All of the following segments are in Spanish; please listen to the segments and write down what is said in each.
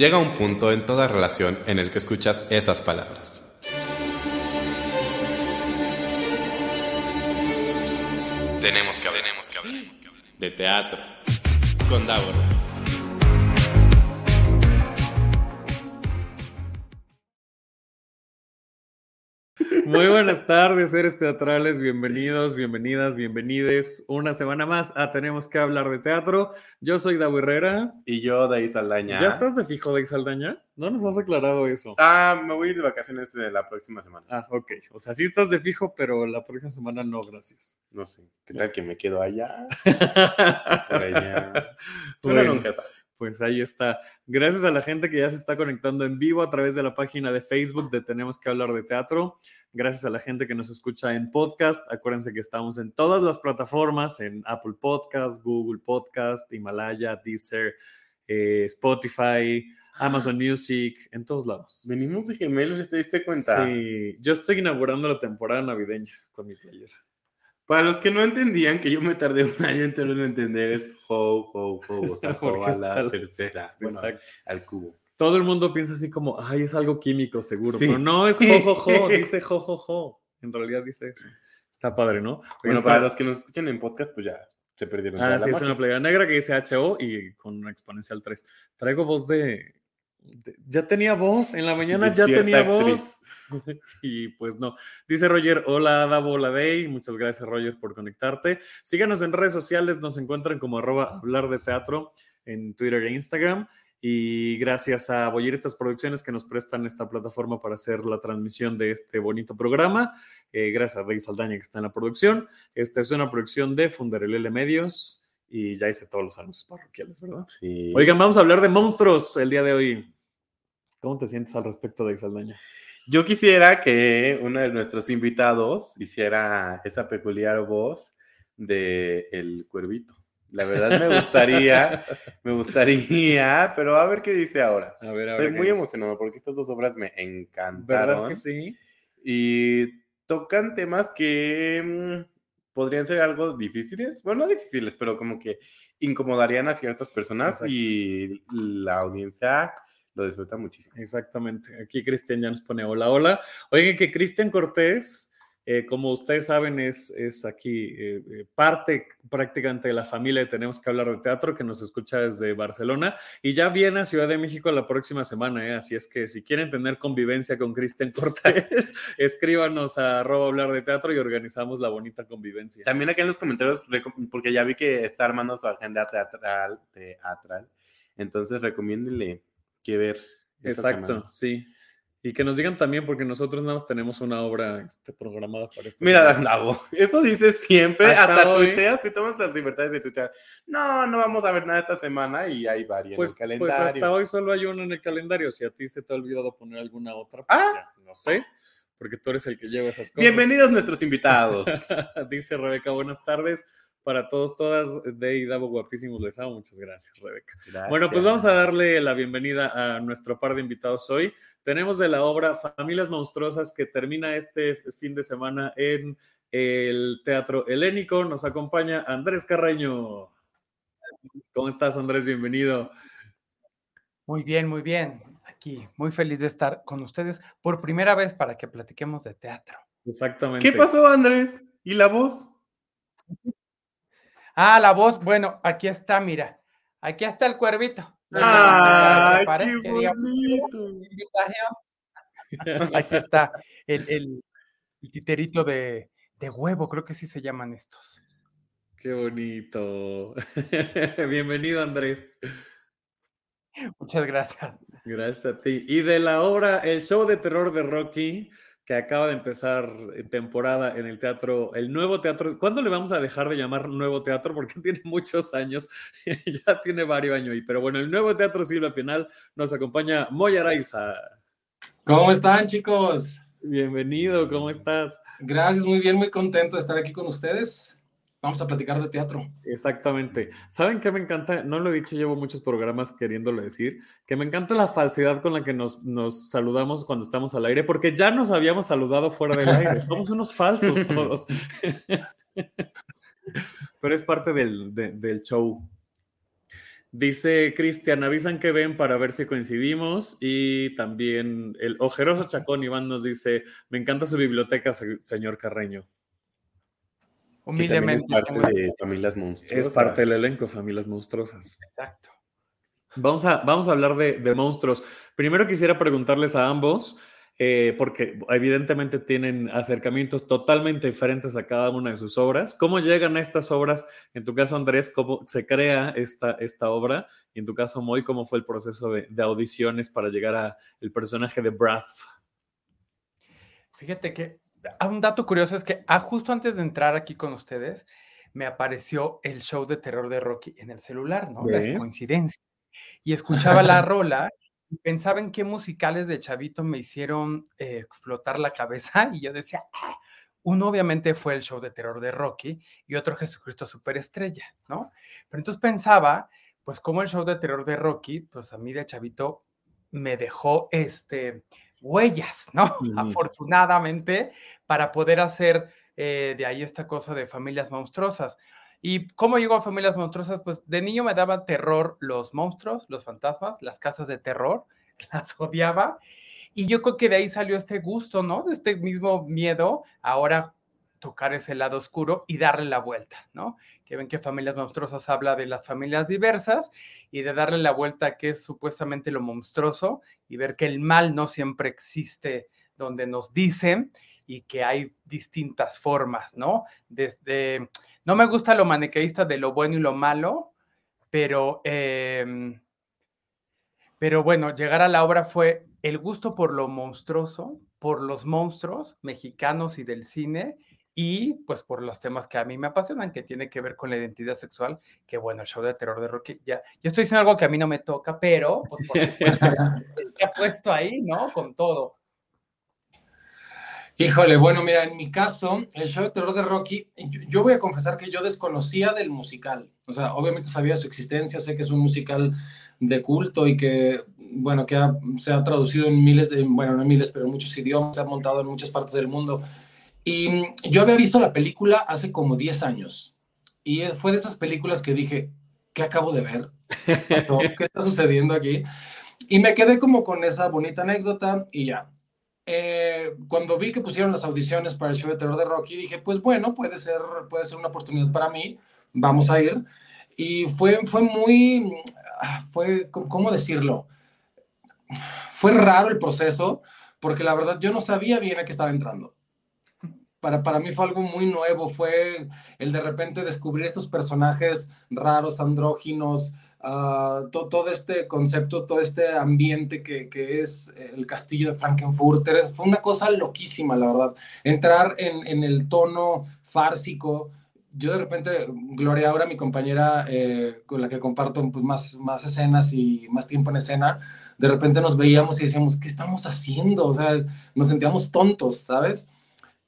Llega un punto en toda relación en el que escuchas esas palabras. Tenemos que hablar, tenemos que hablar, de teatro con Davor. Muy buenas tardes, seres teatrales, bienvenidos, bienvenidas, bienvenides. Una semana más a Tenemos que hablar de teatro. Yo soy Davo Herrera. Y yo, Daí Saldaña. ¿Ya estás de fijo, Daí Saldaña? No nos has aclarado eso. Ah, me voy de vacaciones de la próxima semana. Ah, ok. O sea, sí estás de fijo, pero la próxima semana no, gracias. No sé. ¿Qué tal que me quedo allá? Por allá. Bueno. nunca. Pues ahí está. Gracias a la gente que ya se está conectando en vivo a través de la página de Facebook de Tenemos que hablar de teatro. Gracias a la gente que nos escucha en podcast. Acuérdense que estamos en todas las plataformas, en Apple Podcast, Google Podcast, Himalaya, Deezer, eh, Spotify, Amazon Music, en todos lados. Venimos de gemelos, ¿te diste cuenta? Sí, yo estoy inaugurando la temporada navideña con mi playera. Para los que no entendían, que yo me tardé un año entero en entender, es ho, ho, ho, o sea, ho a la tercera, bueno, Exacto. al cubo. Todo el mundo piensa así como, ay, es algo químico, seguro. Sí. Pero no, es jojojo, dice jojojo. En realidad dice eso. Está padre, ¿no? Bueno, para los que nos escuchan en podcast, pues ya se perdieron. Ah, sí, es una playera negra que dice HO y con una exponencial 3. Traigo voz de... ya tenía voz, en la mañana ya tenía actriz. voz. y pues no. Dice Roger, hola Davo, hola Day. Muchas gracias Roger por conectarte. Síganos en redes sociales, nos encuentran como arroba hablar de teatro en Twitter e Instagram. Y gracias a Boyer estas producciones que nos prestan esta plataforma para hacer la transmisión de este bonito programa. Eh, gracias a Rey Saldaña que está en la producción. Esta es una producción de Funderelele Medios y ya hice todos los anuncios parroquiales, ¿verdad? Sí. Oigan, vamos a hablar de monstruos el día de hoy. ¿Cómo te sientes al respecto de Saldaña? Yo quisiera que uno de nuestros invitados hiciera esa peculiar voz de el cuervito. La verdad me gustaría, me gustaría, pero a ver qué dice ahora. A ver, a Estoy ver. muy qué dice. emocionado porque estas dos obras me ¿Verdad encantaron que sí? y tocan temas que mm, podrían ser algo difíciles, bueno, no difíciles, pero como que incomodarían a ciertas personas Exacto. y la audiencia lo disfruta muchísimo. Exactamente. Aquí Cristian ya nos pone hola, hola. Oigan que Cristian Cortés, eh, como ustedes saben, es, es aquí eh, eh, parte prácticamente de la familia de Tenemos que hablar de teatro, que nos escucha desde Barcelona y ya viene a Ciudad de México la próxima semana. eh, Así es que si quieren tener convivencia con Cristian Cortés, escríbanos a arroba hablar de teatro y organizamos la bonita convivencia. También aquí en los comentarios, porque ya vi que está armando su agenda teatral, teatral entonces recomiéndenle que ver. Exacto, semana. sí. Y que nos digan también, porque nosotros nada más tenemos una obra este, programada para esta Mira. Davo, eso dices siempre, Hasta hasta, tuiteas, te tomas las libertades de tuitear. No, no vamos a ver nada esta semana y hay varias Pues, en el pues calendario. hasta hoy solo hay una en el calendario. Si a ti se te ha olvidado poner alguna otra, pues Ah. ya, no sé, porque tú eres el que lleva esas cosas. Bienvenidos nuestros invitados. Dice Rebeca, buenas tardes. Para todos, todas, de y Davo guapísimos les amo. Muchas gracias, Rebeca. Bueno, pues vamos a darle la bienvenida a nuestro par de invitados hoy. Tenemos de la obra Familias Monstruosas que termina este fin de semana en el Teatro Helénico. Nos acompaña Andrés Carreño. ¿Cómo estás, Andrés? Bienvenido. Muy bien, muy bien. Aquí, muy feliz de estar con ustedes por primera vez para que platiquemos de teatro. Exactamente. ¿Qué pasó, Andrés? ¿Y la voz? Ah, la voz, bueno, aquí está, mira. Aquí está el cuervito. Lo ¡Ay, para que qué bonito! Aquí está el, el- el titerito de, de huevo, creo que sí se llaman estos. Qué bonito. Bienvenido, Andrés. Muchas gracias. Gracias a ti. Y de la obra El show de terror de Rocky, que acaba de empezar eh, temporada en el teatro, el nuevo teatro. ¿Cuándo le vamos a dejar de llamar nuevo teatro? Porque tiene muchos años, ya tiene varios años ahí. Pero bueno, el nuevo teatro Silvia Pinal nos acompaña Moya Araiza. ¿Cómo están, chicos? Bienvenido, ¿cómo estás? Gracias, muy bien, muy contento de estar aquí con ustedes. Vamos a platicar de teatro. Exactamente. ¿Saben qué me encanta? No lo he dicho, llevo muchos programas queriéndolo decir, que me encanta la falsedad con la que nos, nos saludamos cuando estamos al aire, porque ya nos habíamos saludado fuera del aire. Somos unos falsos todos. Pero es parte del, de- del show. Dice Cristian, avisan que ven para ver si coincidimos. Y también el ojeroso Chacón Iván nos dice, me encanta su biblioteca, señor Carreño. Humildemente. Es parte de Familias Monstruosas. Es parte del elenco Familias Monstruosas. Exacto. Vamos a, vamos a hablar de, de monstruos. Primero quisiera preguntarles a ambos, eh, porque evidentemente tienen acercamientos totalmente diferentes a cada una de sus obras. ¿Cómo llegan a estas obras? En tu caso, Andrés, ¿cómo se crea esta, esta obra? Y en tu caso, Moy, ¿cómo fue el proceso de, audiciones para llegar al personaje de Brath? Fíjate que un dato curioso es que ah, justo antes de entrar aquí con ustedes, me apareció el show de terror de Rocky en el celular, ¿no? La coincidencia. Y escuchaba la rola pensaba en qué musicales de chavito me hicieron eh, explotar la cabeza y yo decía, ah, uno obviamente fue el show de terror de Rocky y otro Jesucristo Superestrella, ¿no? Pero entonces pensaba, pues como el show de terror de Rocky, pues a mí de chavito me dejó este huellas, ¿no? Afortunadamente, para poder hacer eh, de ahí esta cosa de familias monstruosas. ¿Y cómo llegó a familias monstruosas? Pues de niño me daba terror los monstruos, los fantasmas, las casas de terror, las odiaba. Y yo creo que de ahí salió este gusto, ¿no? De este mismo miedo, ahora tocar ese lado oscuro y darle la vuelta, ¿no? Que ven que Familias Monstruosas habla de las familias diversas y de darle la vuelta que es supuestamente lo monstruoso y ver que el mal no siempre existe donde nos dicen y que hay distintas formas, ¿no? Desde, no me gusta lo maniqueísta de lo bueno y lo malo, pero, em, pero bueno, llegar a la obra fue el gusto por lo monstruoso, por los monstruos mexicanos y del cine, y pues por los temas que a mí me apasionan, que tiene que ver con la identidad sexual, que bueno, el show de terror de Rocky, ya, yo estoy diciendo algo que a mí no me toca, pero pues por supuesto, ha puesto ahí, ¿no? Con todo. Híjole, bueno, mira, en mi caso, el show de terror de Rocky, yo, voy a confesar que yo desconocía del musical. O sea, obviamente sabía su existencia, sé que es un musical de culto y que, bueno, que se ha traducido en miles de, bueno, no en miles, pero en muchos idiomas, se ha montado en muchas partes del mundo. Y yo había visto la película hace como 10 años. Y fue de esas películas que dije, ¿qué acabo de ver? ¿Qué está sucediendo aquí? Y me quedé como con esa bonita anécdota y ya. Eh, cuando vi que pusieron las audiciones para el show de terror de Rocky, dije, pues bueno, puede ser, puede ser una oportunidad para mí, vamos a ir. Y fue, fue muy, ah, fue, ¿cómo decirlo? Fue raro el proceso, porque la verdad yo no sabía bien a qué estaba entrando. Para, para mí fue algo muy nuevo, fue el de repente descubrir estos personajes raros, andróginos, Ah, todo este concepto, todo este ambiente que, que, es el castillo de Frankenfurter. Fue una cosa loquísima, la verdad. Entrar en, en el tono fársico. Yo de repente, Gloria ahora mi compañera eh, con la que comparto pues, más, más escenas y más tiempo en escena, de repente nos veíamos y decíamos, ¿qué estamos haciendo? O sea, nos sentíamos tontos, ¿sabes?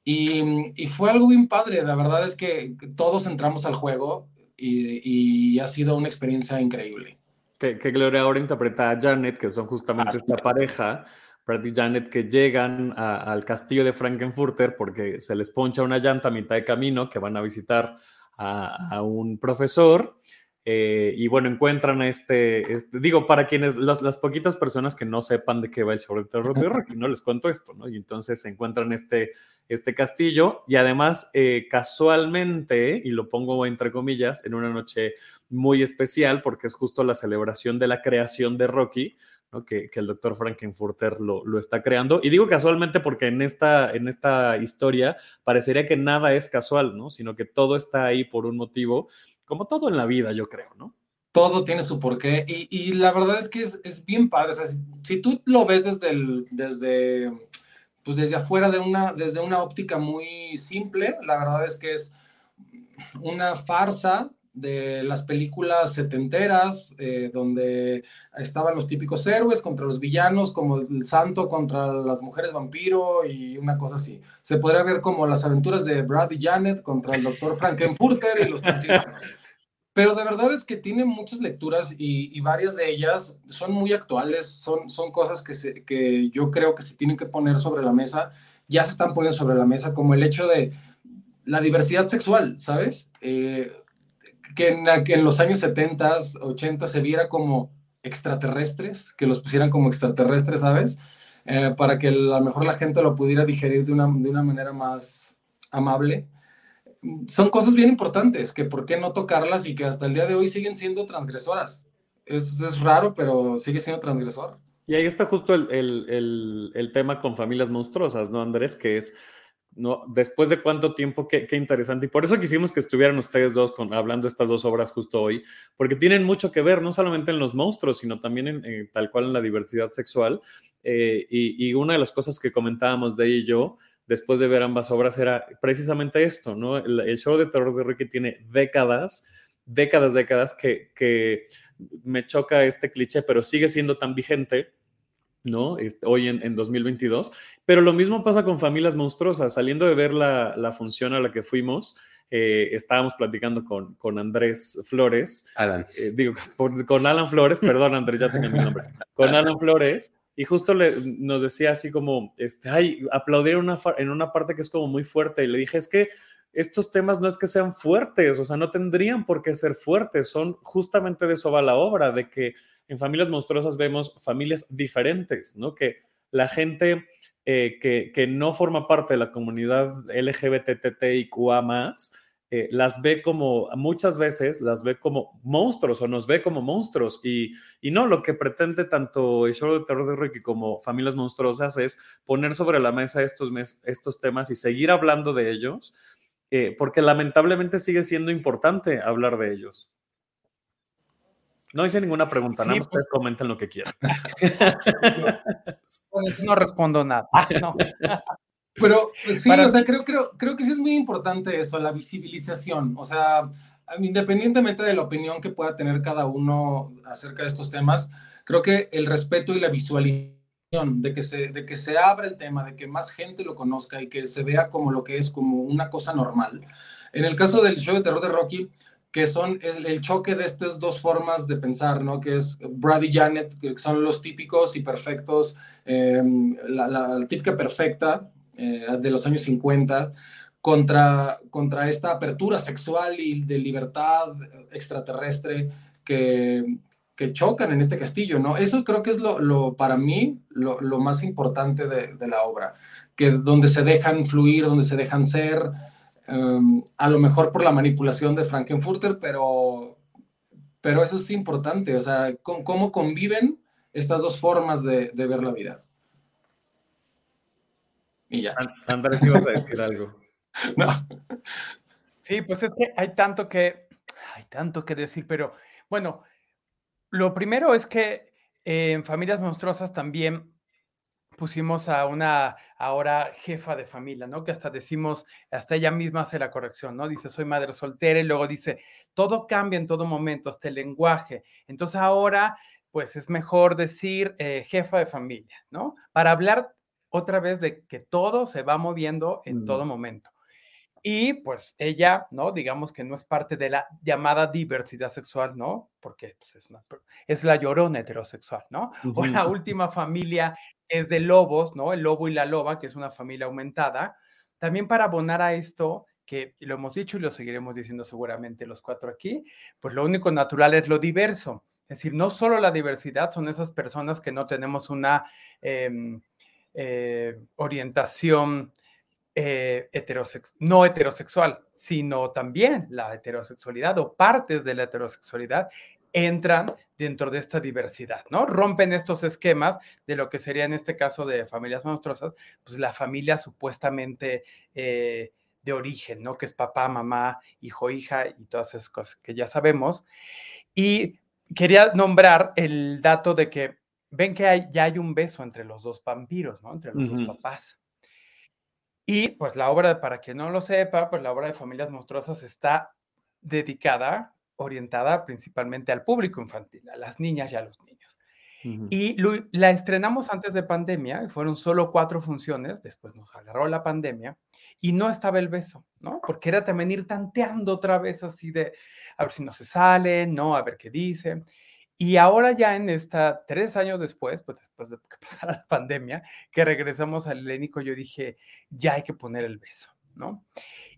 Y, y, fue algo bien padre, la verdad es que todos entramos al juego, y, ha sido una experiencia increíble. Que, Gloria ahora interpreta a Janet, que son justamente esta pareja, Brad y Janet, que llegan al castillo de Frankenfurter porque se les poncha una llanta a mitad de camino, que van a visitar a, un profesor. Eh, y bueno, encuentran este, este digo, para quienes, las poquitas personas que no sepan de qué va el show de terror de Rocky, no les cuento esto, ¿no? Y entonces se encuentran este, este castillo y además eh, casualmente, y lo pongo entre comillas, en una noche muy especial porque es justo la celebración de la creación de Rocky, ¿no? que, el doctor Frankenfurter lo, lo, está creando. Y digo casualmente porque en esta, en esta historia parecería que nada es casual, ¿no? sino que todo está ahí por un motivo, como todo en la vida, yo creo, ¿no? Todo tiene su porqué y, la verdad es que es, bien padre. O sea, si, tú lo ves desde, desde pues desde afuera de una, desde una óptica muy simple, la verdad es que es una farsa de las películas setenteras, eh, donde estaban los típicos héroes contra los villanos, como el santo contra las mujeres vampiro y una cosa así. Se podría ver como las aventuras de Brad y Janet contra el doctor Frankenfurter y los pero de verdad es que tiene muchas lecturas y, varias de ellas son muy actuales, son, son cosas que, se, que yo creo que se tienen que poner sobre la mesa, ya se están poniendo sobre la mesa, como el hecho de la diversidad sexual, ¿sabes? Eh, que en, los años 70, 80 se viera como extraterrestres, que los pusieran como extraterrestres, ¿sabes? Eh, para que a lo mejor la gente lo pudiera digerir de una, de una manera más amable. Son cosas bien importantes, que por qué no tocarlas y que hasta el día de hoy siguen siendo transgresoras. Es, es raro, pero sigue siendo transgresor. Y ahí está justo el, el, el, tema con familias monstruosas, ¿no, Andrés? Que es, ¿no? Después de cuánto tiempo, qué, qué, interesante. Y por eso quisimos que estuvieran ustedes dos con, hablando estas dos obras justo hoy, porque tienen mucho que ver, no solamente en los monstruos, sino también en, tal cual en la diversidad sexual. Eh, y, y, una de las cosas que comentábamos de ella y yo, después de ver ambas obras, era precisamente esto, ¿no? El, el show de terror de Ricky tiene décadas, décadas, décadas que... que me choca este cliché, pero sigue siendo tan vigente, ¿no? Hoy en, 2022. Pero lo mismo pasa con Familias Monstruosas. Saliendo de ver la, función a la que fuimos, eh, estábamos platicando con, con Andrés Flores. Alan. Eh, digo, con Alan Flores, perdón, Andrés, ya tenía mi nombre. Con Alan Flores. Y justo le, nos decía así como, este, ay, aplaudir una, en una parte que es como muy fuerte. Y le dije, es que estos temas no es que sean fuertes, o sea, no tendrían por qué ser fuertes, son justamente de eso va la obra, de que en familias monstruosas vemos familias diferentes, ¿no? Que la gente eh, que, que, no forma parte de la comunidad LGBTTIQA más, eh, las ve como, muchas veces las ve como monstruos o nos ve como monstruos. Y, y no, lo que pretende tanto el show de terror de Ricky como Familias Monstruosas es poner sobre la mesa estos, estos temas y seguir hablando de ellos eh, porque lamentablemente sigue siendo importante hablar de ellos. No hice ninguna pregunta, nada más pues, comenten lo que quieran. Pues no respondo nada. No. Pero sí, o sea, creo, creo, creo que sí es muy importante eso, la visibilización. O sea, independientemente de la opinión que pueda tener cada uno acerca de estos temas, creo que el respeto y la visualización de que, se, de que se abra el tema, de que más gente lo conozca y que se vea como lo que es, como una cosa normal. En el caso del show de terror de Rocky, que son el, choque de estas dos formas de pensar, ¿no? Que es Brad y Janet, que son los típicos y perfectos, em, la, típica perfecta eh, de los años 50, contra, contra esta apertura sexual y de libertad extraterrestre que, que chocan en este castillo, ¿no? Eso creo que es lo, para mí, lo, más importante de, la obra, que donde se dejan fluir, donde se dejan ser, em, a lo mejor por la manipulación de Frankenfurter, pero, pero eso es importante, o sea, cómo conviven estas dos formas de, ver la vida. Y ya. Andrés, ibas a decir algo. no. Sí, pues es que hay tanto que, hay tanto que decir, pero bueno, lo primero es que en Familias Monstruosas también pusimos a una ahora jefa de familia, ¿no? Que hasta decimos, hasta ella misma hace la corrección, ¿no? Dice, soy madre soltera y luego dice, todo cambia en todo momento, hasta el lenguaje. Entonces ahora, pues es mejor decir eh, jefa de familia, ¿no? Para hablar otra vez de que todo se va moviendo en todo momento. Y pues ella, ¿no? Digamos que no es parte de la llamada diversidad sexual, ¿no? Porque pues, es, es la llorona heterosexual, ¿no? O la última familia es de lobos, ¿no? El lobo y la loba, que es una familia aumentada. También para abonar a esto, que lo hemos dicho y lo seguiremos diciendo seguramente los cuatro aquí, pues lo único natural es lo diverso. Es decir, no solo la diversidad, son esas personas que no tenemos una em, eh, orientación eh, no heterosexual, sino también la heterosexualidad o partes de la heterosexualidad entran dentro de esta diversidad, ¿no? Rompen estos esquemas de lo que sería en este caso de familias monstruosas, pues la familia supuestamente eh, de origen, ¿no? Que es papá, mamá, hijo, hija y todas esas cosas que ya sabemos. Y quería nombrar el dato de que ven que hay, ya hay un beso entre los dos vampiros, ¿no? Entre los dos papás. Y pues la obra, para quien no lo sepa, pues la obra de Familias Monstruosas está dedicada, orientada principalmente al público infantil, a las niñas y a los niños. Y la estrenamos antes de pandemia, fueron solo cuatro funciones, después nos agarró la pandemia y no estaba el beso, ¿no? Porque era también ir tanteando otra vez así de, a ver si no se sale, ¿no? A ver qué dice. Y ahora ya en esta, tres años después, pues después de que pasara la pandemia, que regresamos al helénico, yo dije, ya hay que poner el beso, ¿no?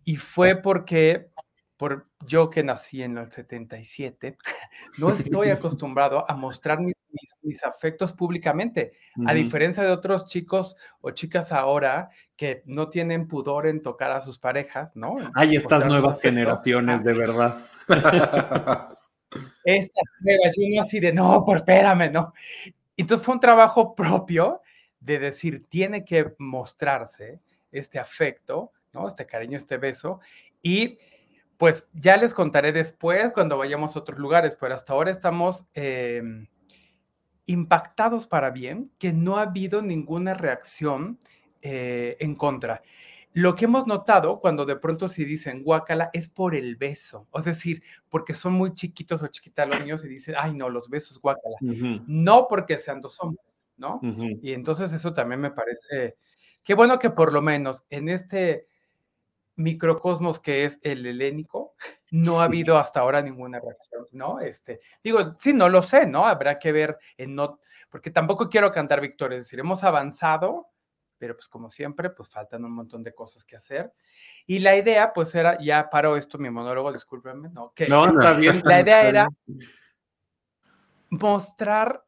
Y fue porque por yo que nací en el 77, no estoy acostumbrado a mostrar mis, mis, afectos públicamente, a diferencia de otros chicos o chicas ahora que no tienen pudor en tocar a sus parejas, ¿no? Hay estas nuevas generaciones, de verdad. Estas nuevas, yo no así de, no, por espérame, ¿no? Entonces fue un trabajo propio de decir, tiene que mostrarse este afecto, ¿no? Este cariño, este beso, y pues ya les contaré después cuando vayamos a otros lugares, pero hasta ahora estamos em, impactados para bien, que no ha habido ninguna reacción eh, en contra. Lo que hemos notado cuando de pronto si dicen guácala es por el beso, es decir, porque son muy chiquitos o chiquitas los niños y dicen, ay no, los besos guácala, no porque sean dos hombres, ¿no? Y entonces eso también me parece, qué bueno que por lo menos en este microcosmos que es el helénico, no ha habido hasta ahora ninguna reacción, ¿no? Este, digo, sí, no lo sé, ¿no? Habrá que ver en no, porque tampoco quiero cantar victoria, es decir, hemos avanzado, pero pues como siempre, pues faltan un montón de cosas que hacer. Y la idea, pues era, ya paro esto mi monólogo, discúlpenme, ¿no? Que, no, está bien. La idea era mostrar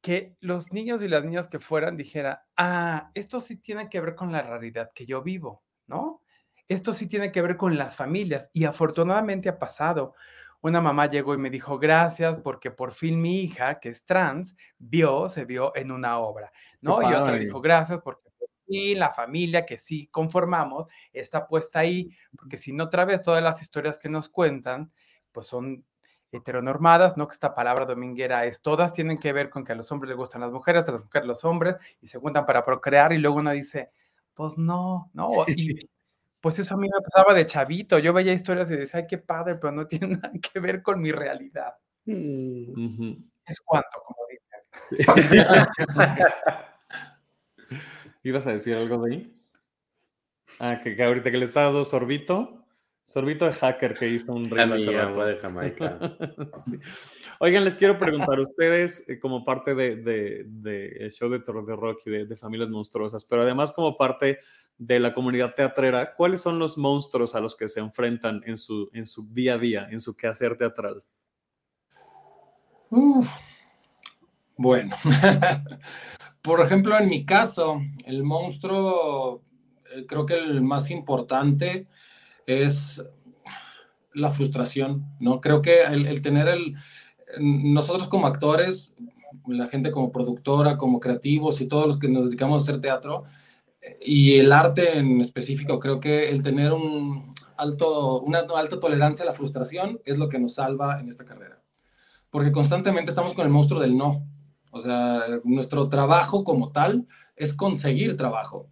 que los niños y las niñas que fueran dijera, ah, esto sí tiene que ver con la realidad que yo vivo, ¿no? esto sí tiene que ver con las familias y afortunadamente ha pasado. Una mamá llegó y me dijo, gracias porque por fin mi hija, que es trans, vio, se vio en una obra, ¿no? Y otra dijo, gracias porque fin la familia que sí conformamos está puesta ahí, porque si no otra vez todas las historias que nos cuentan, pues son heteronormadas, ¿no? Que esta palabra dominguera es, todas tienen que ver con que a los hombres les gustan las mujeres, a las mujeres los hombres, y se juntan para procrear, y luego uno dice, pues no, ¿no? Y, pues eso a mí me pasaba de chavito. Yo veía historias y decía, ay, qué padre, pero no tiene nada que ver con mi realidad. Mm. Es cuanto, como dicen. ¿Ibas a decir algo de ahí? Ah, que, ahorita que le está dando sorbito. Sorbito de hacker que hizo un rey de Jamaica. Oigan, les quiero preguntar, ustedes eh, como parte del de, show de terror de rock y de, familias monstruosas, pero además como parte de la comunidad teatrera, ¿cuáles son los monstruos a los que se enfrentan en su, en su día a día, en su quehacer teatral? Bueno, por ejemplo, en mi caso, el monstruo, eh, creo que el más importante es la frustración, ¿no? Creo que el tener el, nosotros como actores, la gente como productora, como creativos y todos los que nos dedicamos a hacer teatro, y el arte en específico, creo que el tener un alto, una alta tolerancia a la frustración es lo que nos salva en esta carrera. Porque constantemente estamos con el monstruo del no. O sea, nuestro trabajo como tal es conseguir trabajo.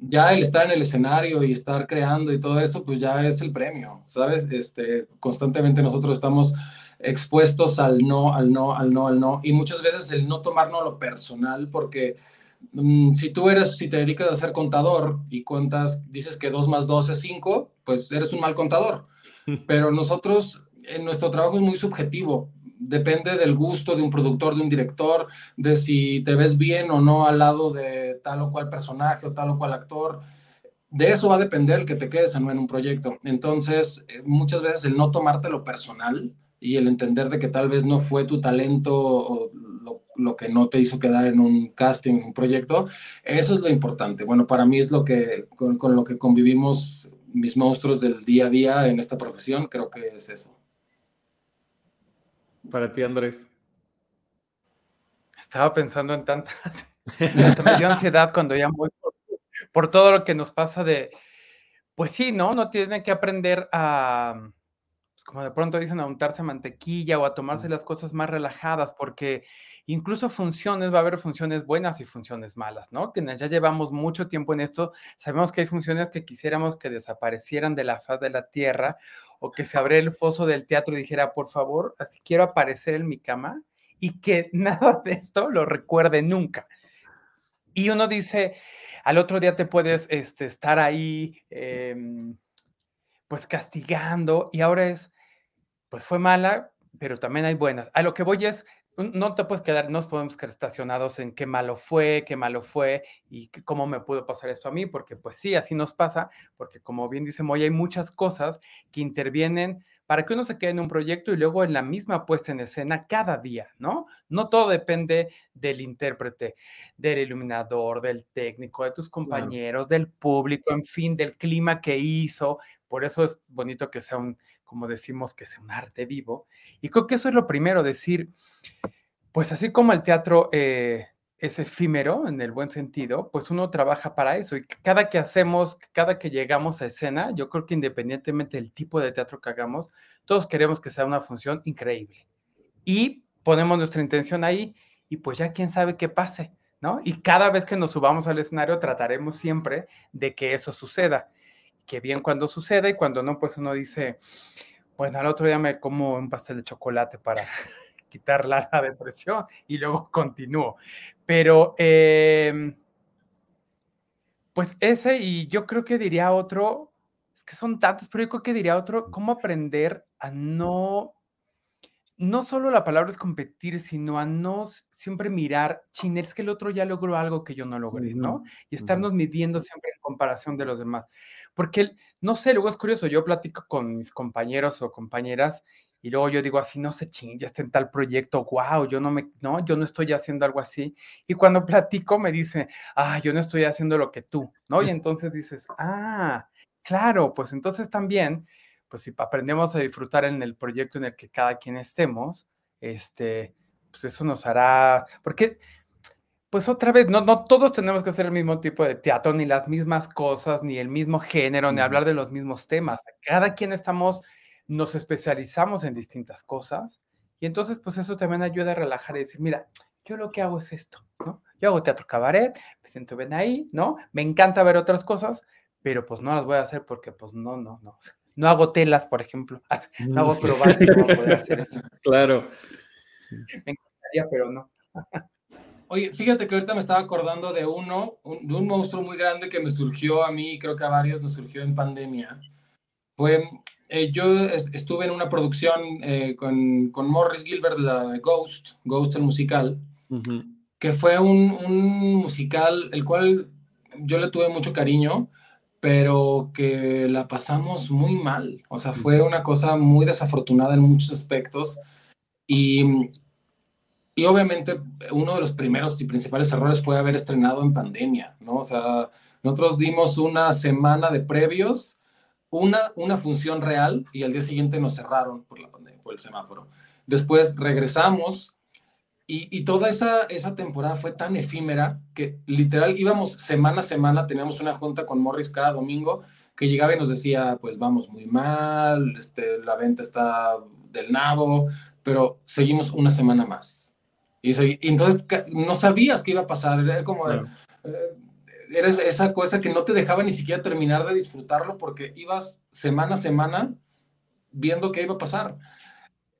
Ya el estar en el escenario y estar creando y todo eso, pues ya es el premio, ¿sabes? Este, constantemente nosotros estamos expuestos al no, al no, al no, al no. Y muchas veces el no tomarnos lo personal, porque Mm, si tú eres, si te dedicas a ser contador y cuentas, dices que 2 más 2 es 5, pues eres un mal contador. Pero nosotros, en nuestro trabajo es muy subjetivo. Depende del gusto de un productor, de un director, de si te ves bien o no al lado de tal o cual personaje o tal o cual actor. De eso va a depender el que te quedes en un proyecto. Entonces, eh, muchas veces el no tomártelo personal y el entender de que tal vez no fue tu talento o lo que no te hizo quedar en un casting, en un proyecto, eso es lo importante. Bueno, para mí es lo que, con, lo que convivimos mis monstruos del día a día en esta profesión, creo que es eso. Para ti, Andrés. Estaba pensando en tantas. me dio ansiedad cuando ya voy por, todo lo que nos pasa de, pues sí, ¿no? No tiene que aprender a, pues como de pronto dicen, a untarse mantequilla o a tomarse las cosas más relajadas, porque incluso funciones, va a haber funciones buenas y funciones malas, ¿no? Que ya llevamos mucho tiempo en esto, sabemos que hay funciones que quisiéramos que desaparecieran de la faz de la tierra o que se abriera el foso del teatro y dijera, por favor, así quiero aparecer en mi cama y que nada de esto lo recuerde nunca. Y uno dice, al otro día te puedes este, estar ahí, em, pues castigando, y ahora es, pues fue mala, pero también hay buenas. A lo que voy es, no te puedes quedar, nos podemos quedar estacionados en qué malo fue, qué malo fue y cómo me pudo pasar esto a mí, porque pues sí, así nos pasa, porque como bien dice Moy, hay muchas cosas que intervienen para que uno se quede en un proyecto y luego en la misma puesta en escena cada día, ¿no? No todo depende del intérprete, del iluminador, del técnico, de tus compañeros, del público, en fin, del clima que hizo. Por eso es bonito que sea un, como decimos, que sea un arte vivo. Y creo que eso es lo primero, decir, pues así como el teatro eh, es efímero en el buen sentido, pues uno trabaja para eso. Y cada que hacemos, cada que llegamos a escena, yo creo que independientemente del tipo de teatro que hagamos, todos queremos que sea una función increíble. Y ponemos nuestra intención ahí y pues ya quién sabe qué pase, ¿no? Y cada vez que nos subamos al escenario trataremos siempre de que eso suceda. Que bien cuando suceda y cuando no, pues uno dice, bueno, al otro día me como un pastel de chocolate para quitar la, depresión y luego continúo. Pero, em, pues ese y yo creo que diría otro, es que son tantos, pero yo creo que diría otro, cómo aprender a no, no solo la palabra es competir, sino a no siempre mirar, chin, es que el otro ya logró algo que yo no logré, ¿no? Y estarnos midiendo siempre en comparación de los demás. Porque, no sé, luego es curioso, yo platico con mis compañeros o compañeras y luego yo digo así, no sé, ching, ya está en tal proyecto, wow, yo no me, no, yo no estoy haciendo algo así. Y cuando platico me dice, ah, yo no estoy haciendo lo que tú, ¿no? Y entonces dices, ah, claro, pues entonces también, pues si aprendemos a disfrutar en el proyecto en el que cada quien estemos, este, pues eso nos hará, porque, pues otra vez, no, no todos tenemos que hacer el mismo tipo de teatro, ni las mismas cosas, ni el mismo género, ni hablar de los mismos temas. Cada quien estamos nos especializamos en distintas cosas y entonces pues eso también ayuda a relajar y decir, mira, yo lo que hago es esto, ¿no? Yo hago teatro cabaret, me siento bien ahí, ¿no? Me encanta ver otras cosas, pero pues no las voy a hacer porque pues no, no, no. No hago telas, por ejemplo. No hago pruebas no poder hacer eso. Claro. Me encantaría, pero no. Oye, fíjate que ahorita me estaba acordando de uno, de un monstruo muy grande que me surgió a mí, creo que a varios nos surgió en pandemia. Fue eh, yo estuve en una producción eh, con, con, Morris Gilbert, la de Ghost, Ghost el musical, que fue un, un, musical el cual yo le tuve mucho cariño, pero que la pasamos muy mal. O sea, fue una cosa muy desafortunada en muchos aspectos. Y, y obviamente uno de los primeros y principales errores fue haber estrenado en pandemia, ¿no? O sea, nosotros dimos una semana de previos una, una función real y al día siguiente nos cerraron por la pandemia, por el semáforo. Después regresamos y, y, toda esa, esa temporada fue tan efímera que literal íbamos semana a semana, teníamos una junta con Morris cada domingo que llegaba y nos decía, pues vamos muy mal, este, la venta está del nabo, pero seguimos una semana más. Y, entonces no sabías qué iba a pasar, era como, eh, eres esa cosa que no te dejaba ni siquiera terminar de disfrutarlo porque ibas semana a semana viendo qué iba a pasar.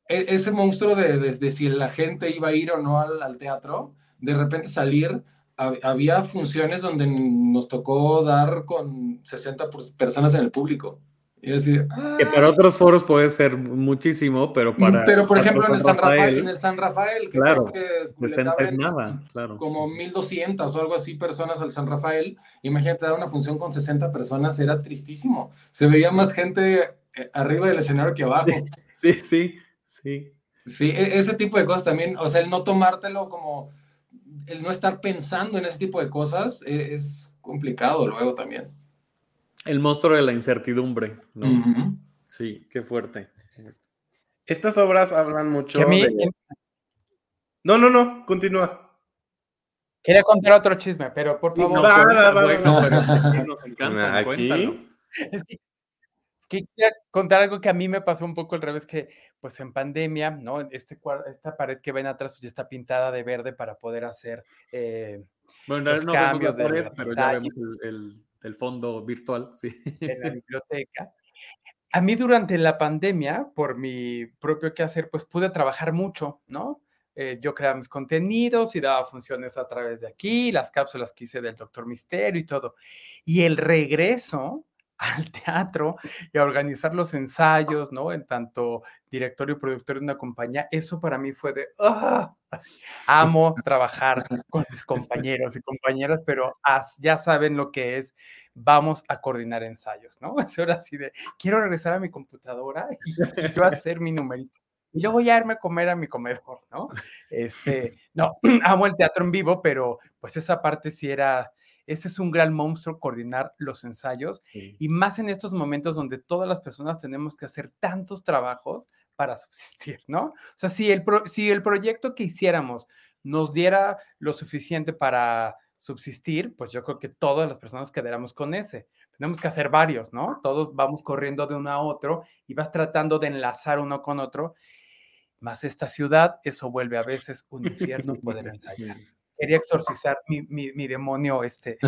E, ese monstruo de, si la gente iba a ir o no al, teatro, de repente salir, había funciones donde nos tocó dar con 60 personas en el público. Que para otros foros puede ser muchísimo, pero mm, para. Pero por ejemplo, en el, San Rafael, en el San Rafael, que claro, que es nada, claro. Como 1200 o algo así personas al San Rafael. Imagínate dar una función con 60 personas, era tristísimo. Se veía más gente eh, arriba del escenario que abajo. Sí, sí, sí. Sí, e, ese tipo de cosas también, o sea, el no tomártelo como. El no estar pensando en ese tipo de cosas e, es complicado luego también. El monstruo de la incertidumbre, ¿no? Sí, qué fuerte. Estas obras hablan mucho de... No, no, no, continúa. Quería contar otro chisme, pero por favor. No, nos encanta, Aquí. Es que, quería contar algo que a mí me pasó un poco al revés, que pues en pandemia, ¿no? Este, esta pared que ven atrás pues ya está pintada de verde para poder hacer eh, bueno, los no cambios de pared, pero ya vemos el el fondo virtual, sí. En la biblioteca. A mí durante la pandemia, por mi propio quehacer, pues pude trabajar mucho, ¿no? Eh, yo creaba mis contenidos y daba funciones a través de aquí, las cápsulas que hice del Doctor Misterio y todo. Y el regreso al teatro y a organizar los ensayos, ¿no? En tanto director y productor de una compañía, eso para mí fue de, ¡ah! amo trabajar con mis compañeros y compañeras, pero ya saben lo que es, vamos a coordinar ensayos, ¿no? Es hora así de, quiero regresar a mi computadora y yo hacer mi numerito. Y luego ya irme a comer a mi comedor, ¿no? Este, no, amo el teatro en vivo, pero pues esa parte sí era, ese es un gran monstruo coordinar los ensayos y más en estos momentos donde todas las personas tenemos que hacer tantos trabajos para subsistir, ¿no? O sea, si el, si el proyecto que hiciéramos nos diera lo suficiente para subsistir, pues yo creo que todas las personas quedáramos con ese. Tenemos que hacer varios, ¿no? Todos vamos corriendo de uno a otro y vas tratando de enlazar uno con otro. Más esta ciudad, eso vuelve a veces un infierno poder ensayar quería exorcizar mi, demonio este.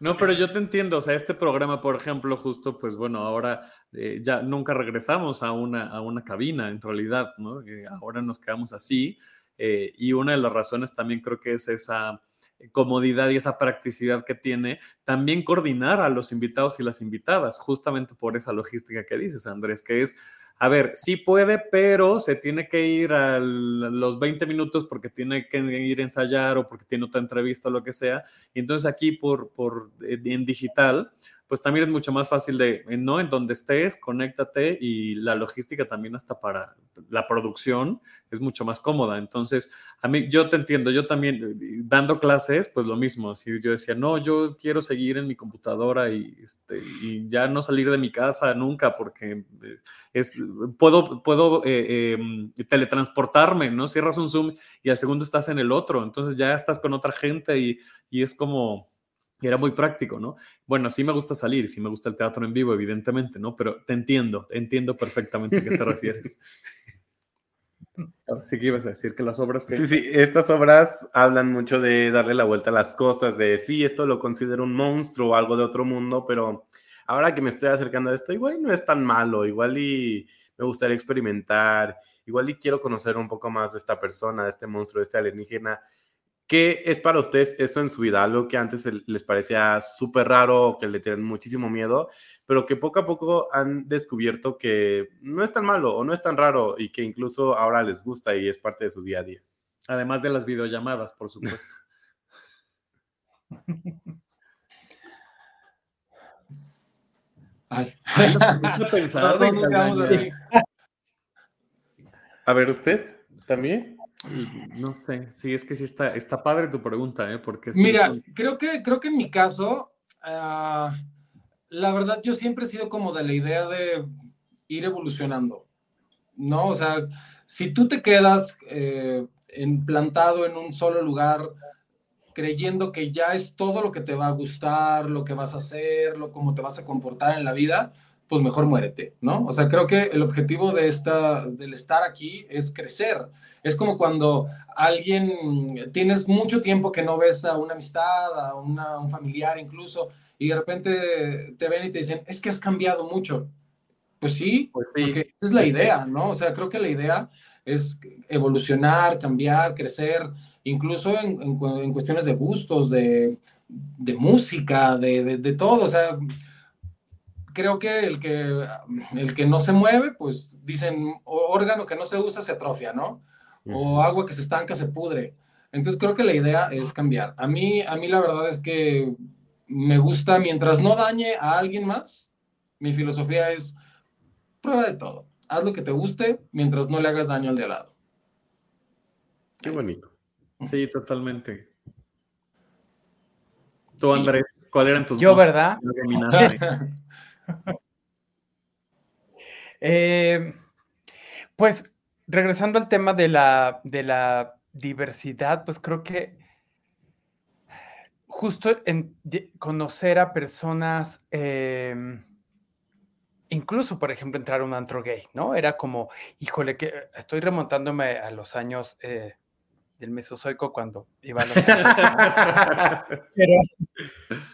No, pero yo te entiendo, o sea, este programa, por ejemplo, justo, pues bueno, ahora eh, ya nunca regresamos a una, a una cabina, en realidad, ¿no? Eh, ahora nos quedamos así, eh, y una de las razones también creo que es esa comodidad y esa practicidad que tiene, también coordinar a los invitados y las invitadas, justamente por esa logística que dices, Andrés, que es a ver, sí puede, pero se tiene que ir a los 20 minutos porque tiene que ir a ensayar o porque tiene otra entrevista o lo que sea. Y entonces aquí por, por en digital, pues también es mucho más fácil de, ¿no? En donde estés, conéctate y la logística también hasta para la producción es mucho más cómoda. Entonces, a mí, yo te entiendo, yo también eh, dando clases, pues lo mismo, si yo decía, no, yo quiero seguir en mi computadora y, este, y ya no salir de mi casa nunca porque eh, es, puedo, puedo eh, em, teletransportarme, ¿no? Cierras un Zoom y al segundo estás en el otro, entonces ya estás con otra gente y, y es como era muy práctico, ¿no? Bueno, sí me gusta salir, sí me gusta el teatro en vivo, evidentemente, ¿no? Pero te entiendo, entiendo perfectamente a qué te refieres. Sí que ibas a decir que las obras Sí, sí, estas obras hablan mucho de darle la vuelta a las cosas, de sí, esto lo considero un monstruo o algo de otro mundo, pero ahora que me estoy acercando a esto, igual no es tan malo, igual y me gustaría experimentar, igual y quiero conocer un poco más de esta persona, de este monstruo, de este alienígena, ¿Qué es para ustedes esto en su vida? Algo que antes les parecía súper raro, que le tienen muchísimo miedo, pero que poco a poco han descubierto que no es tan malo o no es tan raro y que incluso ahora les gusta y es parte de su día a día. Además de las videollamadas, por supuesto. Ay. a ver, ¿usted también? No sé, sí, es que sí está, está padre tu pregunta, ¿eh? Porque Mira, creo, que, creo que en mi caso, ah, la verdad yo siempre he sido como de la idea de ir evolucionando, ¿no? O sea, si tú te quedas eh, implantado en un solo lugar, creyendo que ya es todo lo que te va a gustar, lo que vas a hacer, lo cómo te vas a comportar en la vida, pues mejor muérete, ¿no? O sea, creo que el objetivo de esta, del estar aquí es crecer. Es como cuando alguien, tienes mucho tiempo que no ves a una amistad, a un familiar incluso, y de repente te ven y te dicen, es que has cambiado mucho. Pues sí, pues sí. porque esa es la idea, ¿no? O sea, creo que la idea es evolucionar, cambiar, crecer, incluso en, en, cuestiones de gustos, de, de música, de, de, de todo. O sea, creo que el que, el que no se mueve, pues dicen, órgano que no se usa se atrofia, ¿no? O agua que se estanca se pudre. Entonces creo que la idea es cambiar. A mí, a mí la verdad es que me gusta, mientras no dañe a alguien más, mi filosofía es prueba de todo. Haz lo que te guste mientras no le hagas daño al de al lado. Qué bonito. Sí, totalmente. Tú, Andrés, ¿cuál eran tus Yo, ¿verdad? Eh, pues regresando al tema de la, de la diversidad, pues creo que justo en conocer a personas, em, incluso, por ejemplo, entrar a un antro gay, ¿no? Era como, híjole, que estoy remontándome a los años eh, del Mesozoico cuando iba a los Pero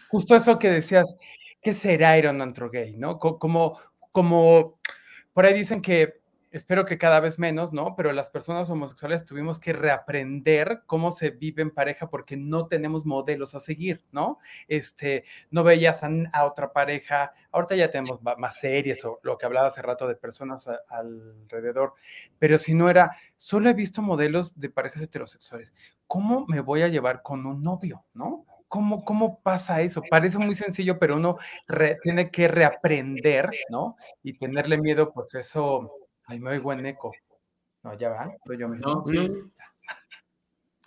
justo eso que decías, ¿qué será ir a un antro gay, no? Como, como, por ahí dicen que espero que cada vez menos, ¿no? Pero las personas homosexuales tuvimos que reaprender cómo se vive en pareja porque no tenemos modelos a seguir, ¿no? Este, no veías a, otra pareja, ahorita ya tenemos más series o lo que hablaba hace rato de personas alrededor, pero si no era, solo he visto modelos de parejas heterosexuales. ¿Cómo me voy a llevar con un novio, ¿no? ¿Cómo, ¿Cómo pasa eso? Parece muy sencillo, pero uno tiene que reaprender, ¿no? Y tenerle miedo, pues eso Ay, me oigo en eco. No, ya va, soy yo mismo. No, sí.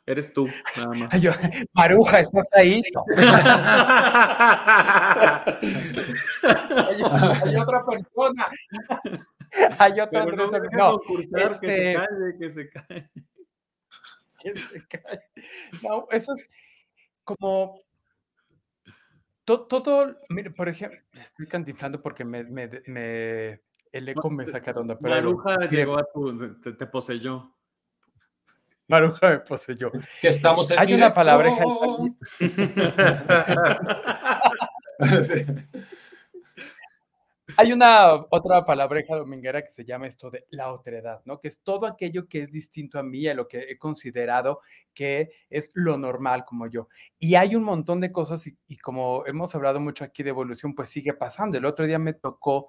Eres tú, nada más. Ay, yo, Maruja, ¿estás ahí? hay, otra persona. Hay otra Pero persona. No, no que se este calle, que se calle. Que se calle. No, eso es como todo, todo, mire, por ejemplo, estoy cantiflando porque me, me, me el eco me saca de onda. Pero Maruja llegó a tu, te, te, poseyó. Maruja me poseyó. Que estamos en Hay directo. una palabreja. sí. Hay una otra palabreja dominguera que se llama esto de la otredad, ¿no? Que es todo aquello que es distinto a mí, a lo que he considerado que es lo normal como yo. Y hay un montón de cosas y, como hemos hablado mucho aquí de evolución, pues sigue pasando. El otro día me tocó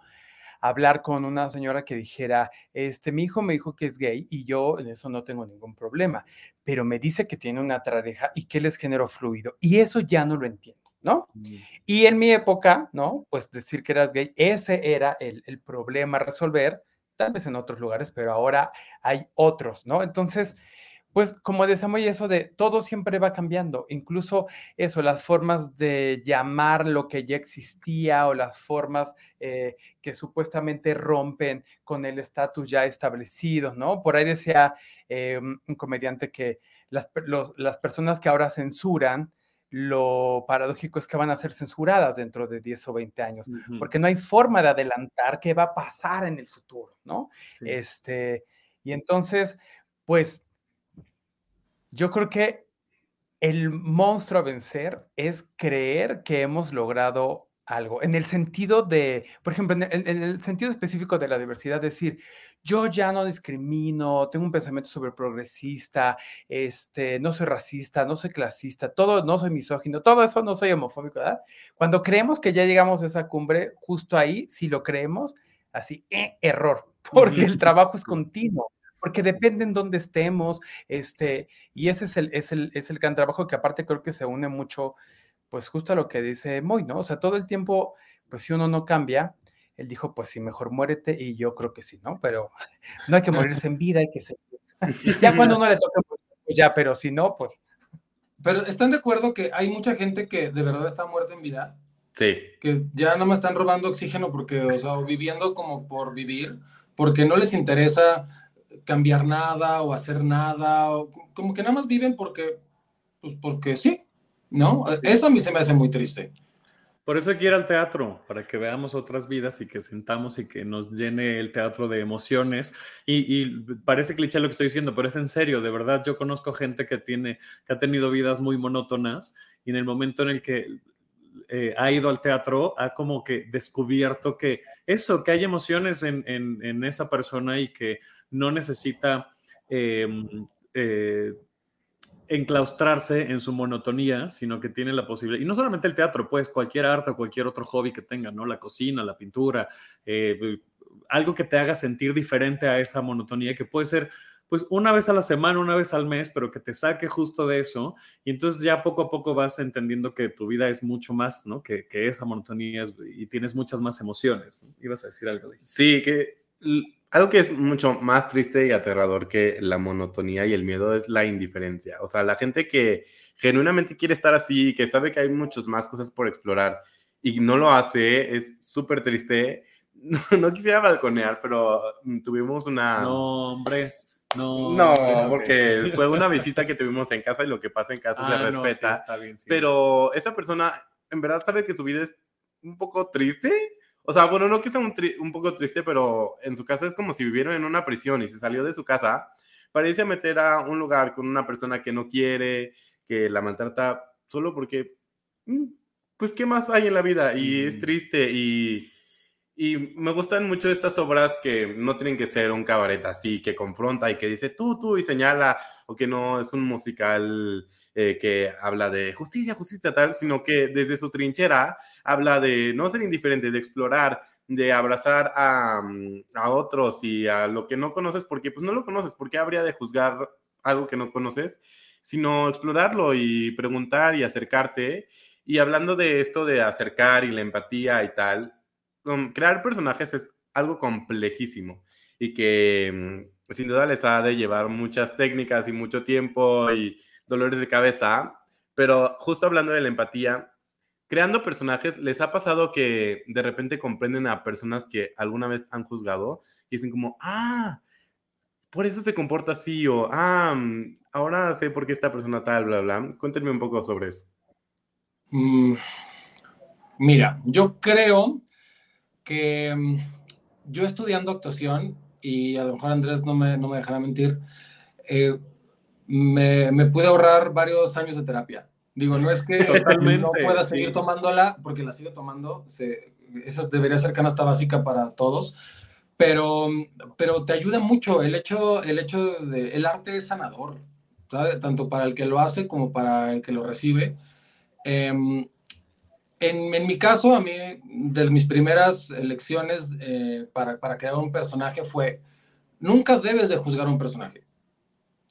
hablar con una señora que dijera, este, mi hijo me dijo que es gay y yo en eso no tengo ningún problema, pero me dice que tiene una pareja y que él es género fluido y eso ya no lo entiendo. ¿No? Mm. Y en mi época, ¿no? Pues decir que eras gay, ese era el, el problema a resolver, tal vez en otros lugares, pero ahora hay otros, ¿no? Entonces, pues como decíamos, y eso de todo siempre va cambiando, incluso eso, las formas de llamar lo que ya existía o las formas eh, que supuestamente rompen con el estatus ya establecido, ¿no? Por ahí decía eh, un comediante que las, los, las personas que ahora censuran, lo paradójico es que van a ser censuradas dentro de 10 o 20 años, uh -huh. porque no hay forma de adelantar qué va a pasar en el futuro, ¿no? Sí. Este, y entonces, pues yo creo que el monstruo a vencer es creer que hemos logrado algo, en el sentido de, por ejemplo, en el, en el, sentido específico de la diversidad, decir, yo ya no discrimino, tengo un pensamiento sobre progresista, este, no soy racista, no soy clasista, todo, no soy misógino, todo eso no soy homofóbico, ¿verdad? Cuando creemos que ya llegamos a esa cumbre, justo ahí, si lo creemos, así, eh, error, porque el trabajo es continuo porque depende en dónde estemos, este, y ese es el, es, el, es el gran trabajo que aparte creo que se une mucho, pues justo a lo que dice Moy, ¿no? O sea, todo el tiempo, pues si uno no cambia, él dijo, pues sí, mejor muérete, y yo creo que sí, ¿no? Pero no hay que morirse en vida, hay que ser... Ya cuando uno le toca, pues ya, pero si no, pues... Pero ¿están de acuerdo que hay mucha gente que de verdad está muerta en vida? Sí. Que ya no me están robando oxígeno porque, o sea, o viviendo como por vivir, porque no les interesa cambiar nada o hacer nada, o como que nada más viven porque, pues porque sí, ¿no? Eso a mí se me hace muy triste. Por eso hay que ir al teatro, para que veamos otras vidas y que sintamos y que nos llene el teatro de emociones. Y, y, parece cliché lo que estoy diciendo, pero es en serio, de verdad. Yo conozco gente que, tiene, que ha tenido vidas muy monótonas y en el momento en el que eh, ha ido al teatro, ha como que descubierto que eso, que hay emociones en, en, en esa persona y que no necesita eh, eh, enclaustrarse en su monotonía, sino que tiene la posibilidad, y no solamente el teatro, pues cualquier arte o cualquier otro hobby que tenga, ¿no? La cocina, la pintura, eh, algo que te haga sentir diferente a esa monotonía, que puede ser pues una vez a la semana, una vez al mes, pero que te saque justo de eso, y entonces ya poco a poco vas entendiendo que tu vida es mucho más, ¿no? Que, que esa monotonía es, y tienes muchas más emociones. ¿no? Ibas a decir algo de eso. Sí, que algo que es mucho más triste y aterrador que la monotonía y el miedo es la indiferencia. O sea, la gente que genuinamente quiere estar así, que sabe que hay muchas más cosas por explorar y no lo hace, es súper triste. No, no, quisiera balconear, pero tuvimos una... No, hombres. No, no, porque fue una visita que tuvimos en casa y lo que pasa en casa ah, se respeta. No, sí, está bien, sí. Pero esa persona en verdad sabe que su vida es un poco triste. O sea, bueno, no que sea un, un, poco triste, pero en su casa es como si vivieran en una prisión y se salió de su casa para irse a meter a un lugar con una persona que no quiere, que la maltrata solo porque, mm, pues, ¿qué más hay en la vida? Y mm. es triste y, Y me gustan mucho estas obras que no tienen que ser un cabaret así, que confronta y que dice tú, tú y señala, o que no es un musical eh, que habla de justicia, justicia tal, sino que desde su trinchera habla de no ser indiferente, de explorar, de abrazar a, mm, a otros y a lo que no conoces, porque pues no lo conoces, porque habría de juzgar algo que no conoces, sino explorarlo y preguntar y acercarte. Y hablando de esto de acercar y la empatía y tal, crear personajes es algo complejísimo y que mm, sin duda les ha de llevar muchas técnicas y mucho tiempo y dolores de cabeza, pero justo hablando de la empatía, creando personajes, ¿les ha pasado que de repente comprenden a personas que alguna vez han juzgado y dicen como, ah, por eso se comporta así o, ah, mm, ahora sé por qué esta persona tal, bla, bla? Cuéntenme un poco sobre eso. Mm, mira, yo creo que mm, yo estudiando actuación, y a lo mejor Andrés no me, no me dejará mentir, eh, me, me, pude ahorrar varios años de terapia. Digo, no es que no pueda seguir tomándola, porque la sigo tomando, se, eso debería ser canasta básica para todos, pero, pero te ayuda mucho el hecho, el hecho de, el arte es sanador. Tanto para el que lo hace como para el que lo recibe. Eh, en, mi caso, a mí, de mis primeras elecciones eh, para, para, crear un personaje fue, nunca debes de juzgar a un personaje.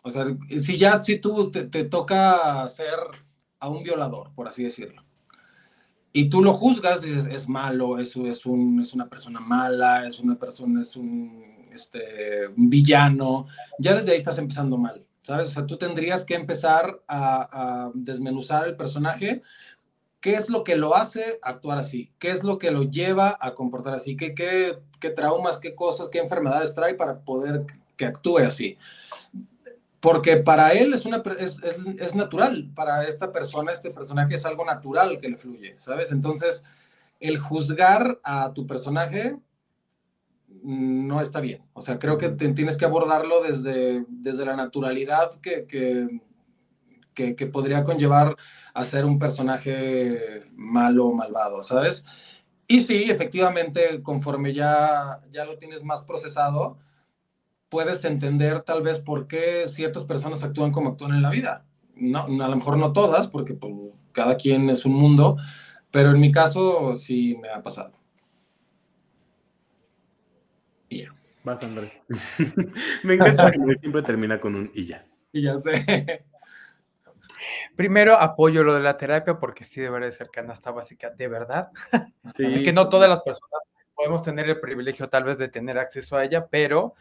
O sea, si ya, si tú te, toca ser a un violador, por así decirlo, y tú lo juzgas, dices, es malo, es, es, un, es una persona mala, es una persona, es un, este, un villano, ya desde ahí estás empezando mal, ¿sabes? O sea, tú tendrías que empezar a, desmenuzar el personaje ¿Qué es lo que lo hace actuar así? ¿Qué es lo que lo lleva a comportar así? ¿Qué, qué, qué traumas, qué cosas, qué enfermedades trae para poder que actúe así? Porque para él es, una, es, es, es, natural, para esta persona, este personaje es algo natural que le fluye, ¿sabes? Entonces, el juzgar a tu personaje no está bien. O sea, creo que tienes que abordarlo desde, desde la naturalidad que, que que, podría conllevar a ser un personaje malo o malvado, ¿sabes? Y sí, efectivamente, conforme ya, ya lo tienes más procesado, puedes entender tal vez por qué ciertas personas actúan como actúan en la vida. No, a lo mejor no todas, porque pues, cada quien es un mundo, pero en mi caso sí me ha pasado. Y ya. Vas, André. me encanta que siempre termina con un y ya. Y ya sé. Primero, apoyo lo de la terapia porque sí debería ser canasta básica, de verdad. Así que no todas las personas podemos tener el privilegio tal vez de tener acceso a ella, pero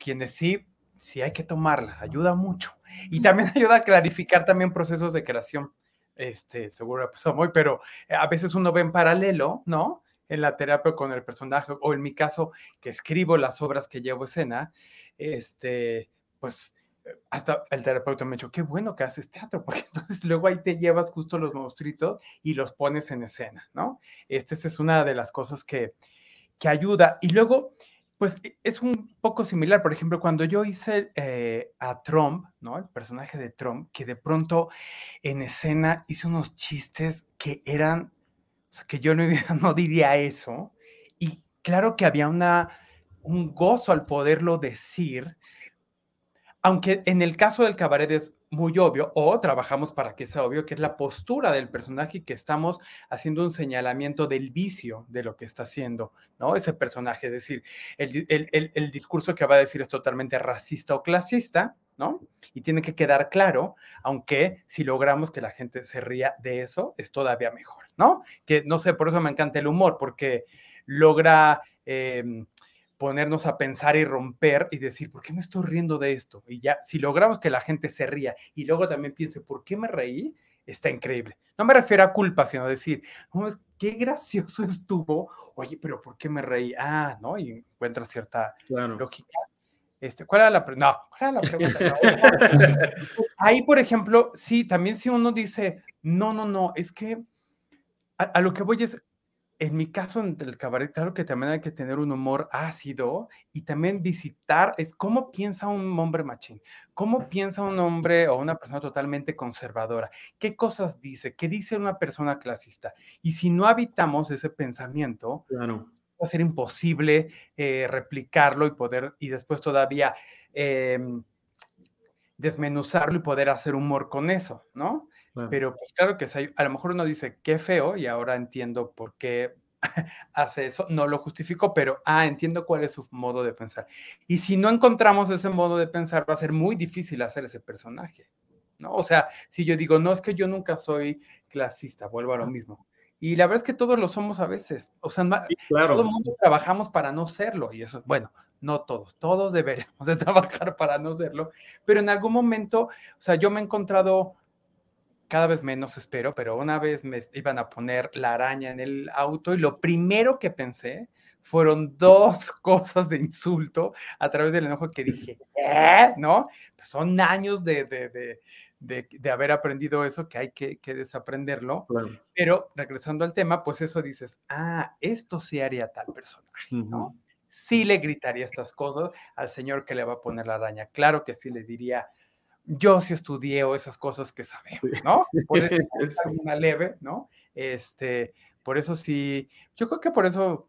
quienes sí, sí hay que tomarla, ayuda mucho. Y también ayuda a clarificar también procesos de creación. Este, seguro pasó muy, pero eh, a veces uno ve en paralelo, ¿no? En la terapia con el personaje, o en mi caso, que escribo las obras que llevo escena, este, pues hasta el terapeuta me dijo, qué bueno que haces teatro, porque entonces luego ahí te llevas justo los monstruitos y los pones en escena, ¿no? Esta es una de las cosas que, que ayuda. Y luego, pues e, es un poco similar, por ejemplo, cuando yo hice eh, a Trump, ¿no? El personaje de Trump, que de pronto en escena hice unos chistes que eran, o sea, que yo no, no diría eso. Y claro que había una, un gozo al poderlo decir, aunque en el caso del cabaret es muy obvio, o trabajamos para que sea obvio, que es la postura del personaje y que estamos haciendo un señalamiento del vicio de lo que está haciendo, ¿no? Ese personaje, es decir, el, discurso que va a decir es totalmente racista o clasista, ¿no? Y tiene que quedar claro, aunque si logramos que la gente se ría de eso, es todavía mejor, ¿no? Que no sé, por eso me encanta el humor, porque logra... Em, ponernos a pensar y romper y decir, ¿por qué me estoy riendo de esto? Y ya, si logramos que la gente se ría y luego también piense, ¿por qué me reí? Está increíble. No me refiero a culpa, sino a decir, qué gracioso estuvo. Oye, pero ¿por qué me reí? Ah, ¿no? Y encuentra cierta lógica. Este, ¿Cuál era la pregunta? No, ¿cuál era la pregunta? Ahí, por ejemplo, sí, también si uno dice, no, no, no, es que a lo que voy es, en mi caso, en el cabaret, claro que también hay que tener un humor ácido y también visitar, es cómo piensa un hombre machín, cómo piensa un hombre o una persona totalmente conservadora, qué cosas dice, qué dice una persona clasista. Y si no habitamos ese pensamiento, claro. va a ser imposible eh, replicarlo y poder, y después todavía em, desmenuzarlo y poder hacer humor con eso, ¿no? Pero pues claro que a lo mejor uno dice, qué feo, y ahora entiendo por qué hace eso, no lo justifico, pero, ah, entiendo cuál es su modo de pensar. Y si no encontramos ese modo de pensar, va a ser muy difícil hacer ese personaje, ¿no? O sea, si yo digo, no, es que yo nunca soy clasista, vuelvo a lo mismo. Y la verdad es que todos lo somos a veces. O sea, claro, todo el mundo trabajamos para no serlo. Y eso, bueno, no todos, todos deberíamos de trabajar para no serlo. Pero en algún momento, o sea, yo me he encontrado cada vez menos espero, pero una vez me iban a poner la araña en el auto y lo primero que pensé fueron dos cosas de insulto a través del enojo que dije, ¿eh? ¿no? Pues son años de, de, de, de, haber aprendido eso que hay que, que desaprenderlo. Pero regresando al tema, pues eso dices, ah, esto sí haría tal personaje, ¿no? Sí le gritaría estas cosas al señor que le va a poner la araña. Claro que sí le diría, yo sí estudié o esas cosas que sabemos, ¿no? Por eso una leve, ¿no? Este, por eso sí, yo creo que por eso,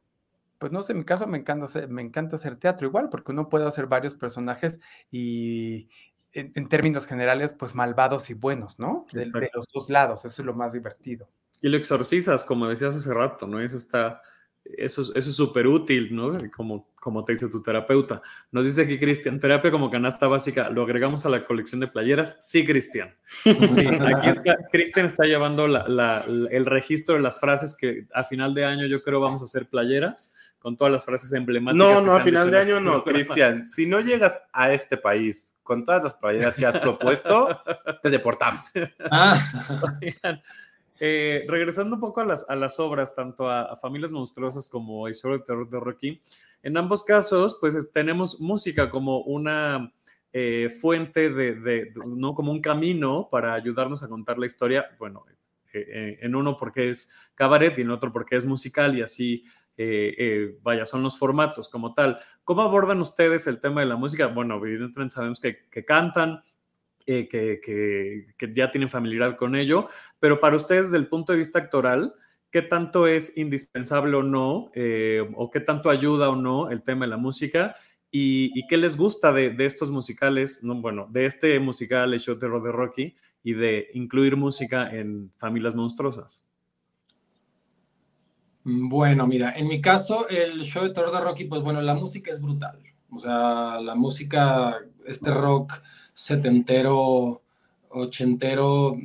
pues no sé, en mi caso me encanta hacer, me encanta hacer teatro igual, porque uno puede hacer varios personajes y en, términos generales, pues malvados y buenos, ¿no? De, de, los dos lados, eso es lo más divertido. Y lo exorcizas, como decías hace rato, ¿no? Eso está eso, eso es súper útil, ¿no? Como, como te dice tu terapeuta. Nos dice aquí Cristian, terapia como canasta básica, ¿lo agregamos a la colección de playeras? Sí, Cristian. Sí, aquí está, Cristian está llevando la, el registro de las frases que a final de año yo creo vamos a hacer playeras con todas las frases emblemáticas. No, no, a final de año este no, Cristian. Si no llegas a este país con todas las playeras que has propuesto, te deportamos. Ah. Eh, regresando un poco a las, obras, tanto a, Familias Monstruosas como a Historia de Terror de Rocky, en ambos casos, pues tenemos música como una eh, fuente de, ¿no? Como un camino para ayudarnos a contar la historia. Bueno, eh, en uno porque es cabaret y en otro porque es musical y así vaya, son los formatos como tal. ¿Cómo abordan ustedes el tema de la música? Bueno, evidentemente sabemos que cantan, eh, que, ya tienen familiaridad con ello, pero para ustedes desde el punto de vista actoral, ¿qué tanto es indispensable o no, eh, o qué tanto ayuda o no el tema de la música? ¿Y, qué les gusta de, estos musicales, no, bueno, de este musical, el show de Rocky, y de incluir música en Familias Monstruosas? Bueno, mira, en mi caso, el show de terror de Rocky, pues bueno, la música es brutal. O sea, la música, este rock setentero, ochentero,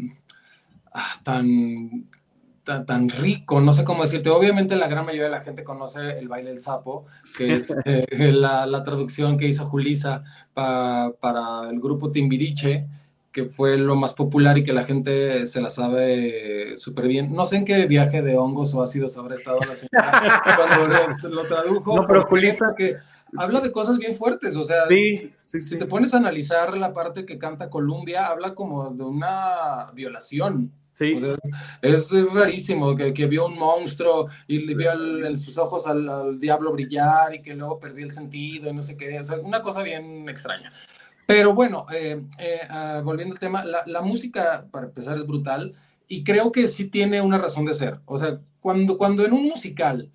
ah, tan, tan, rico, no sé cómo decirte. Obviamente la gran mayoría de la gente conoce el baile del sapo, que es eh, la, traducción que hizo Julisa para el grupo Timbiriche que fue lo más popular y que la gente se la sabe súper bien. No sé en qué viaje de hongos o ácidos habrá estado la señora cuando lo, tradujo. No, pero Julisa que habla de cosas bien fuertes, o sea, sí, si te pones a analizar la parte que canta Columbia, habla como de una violación. Sí. es rarísimo que, que, vio un monstruo y le vio en sus ojos al, diablo brillar y que luego perdió el sentido y no sé qué. O sea, una cosa bien extraña. Pero bueno, eh, eh, ah, volviendo al tema, la, la, música, para empezar, es brutal y creo que sí tiene una razón de ser. O sea, cuando, cuando en un musical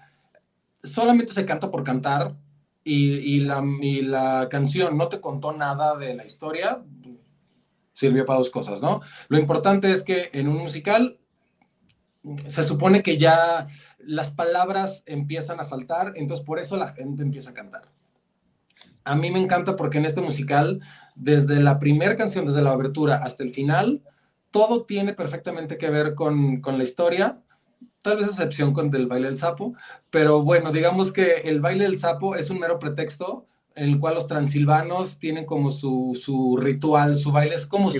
solamente se canta por cantar, y, la, la, canción no te contó nada de la historia, sirvió para dos cosas, ¿no? Lo importante es que en un musical se supone que ya las palabras empiezan a faltar, entonces por eso la gente empieza a cantar. A mí me encanta porque en este musical, desde la primera canción, desde la abertura hasta el final, todo tiene perfectamente que ver con, con la historia tal vez excepción con el baile del sapo, pero bueno, digamos que el baile del sapo es un mero pretexto en el cual los transilvanos tienen como su, su ritual, su baile es como su,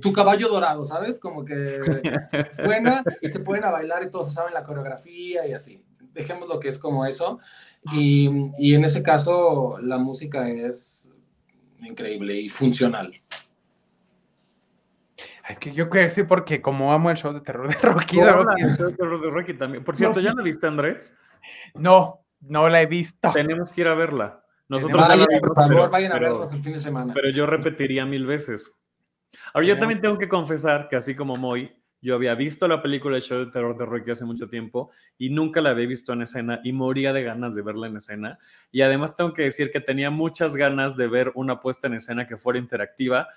su, caballo dorado, ¿sabes? Como que suena y se pueden a bailar y todos saben la coreografía y así. Dejemos lo que es como eso. Y, y en ese caso la música es increíble y funcional. Es que yo creo que sí, porque como amo el show de terror de Rocky. el show de terror de Rocky también. Por cierto, ¿ya la viste, Andrés? No, no la he visto. Tenemos que ir a verla. Nosotros vayan, por favor, vayan a verla el fin de semana. Pero yo repetiría mil veces. Ahora, yo también tengo que confesar que así como Moy, Yo había visto la película El show de terror de Rocky hace mucho tiempo y nunca la había visto en escena y moría de ganas de verla en escena. Y además tengo que decir que tenía muchas ganas de ver una puesta en escena que fuera interactiva.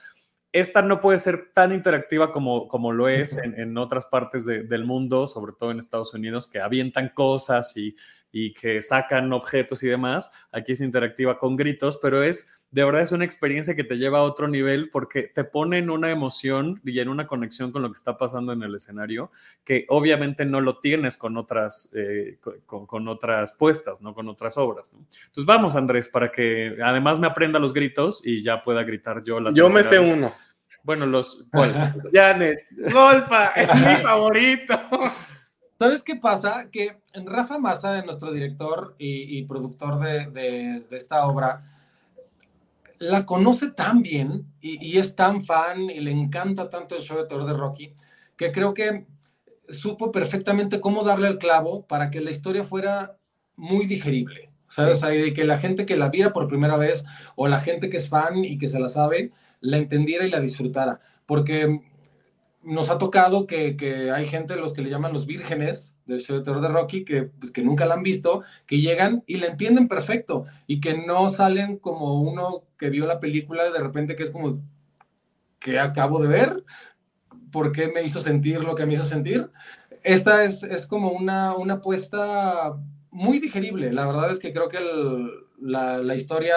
Esta no puede ser tan interactiva como, como lo es en, otras partes del mundo, sobre todo en Estados Unidos, que avientan cosas y y que sacan objetos y demás. Aquí es interactiva con gritos, pero es de verdad es una experiencia que te lleva a otro nivel porque te pone en una emoción y en una conexión con lo que está pasando en el escenario que obviamente no lo tienes con otras, eh, con, otras puestas, ¿no? Con otras obras. Entonces vamos, Andrés, para que además me aprenda los gritos y ya pueda gritar yo la Yo me sé uno. Bueno, los... ¿Cuál? Janet, Golfa, es mi favorito. ¿Sabes qué pasa? Que Rafa Massa, nuestro director y, productor de, esta obra, la conoce tan bien y, es tan fan y le encanta tanto el show de terror de Rocky, que creo que supo perfectamente cómo darle el clavo para que la historia fuera muy digerible. ¿Sabes? Y que la gente que la viera por primera vez o la gente que es fan y que se la sabe, la entendiera y la disfrutara. Porque nos ha tocado que, hay gente, los que le llaman los vírgenes del show de terror de Rocky, que, pues, que nunca la han visto, que llegan y la entienden perfecto y que no salen como uno que vio la película de repente que es como, que acabo de ver? ¿Por qué me hizo sentir lo que me hizo sentir? Esta es, es como una, una apuesta muy digerible. La verdad es que creo que la, la historia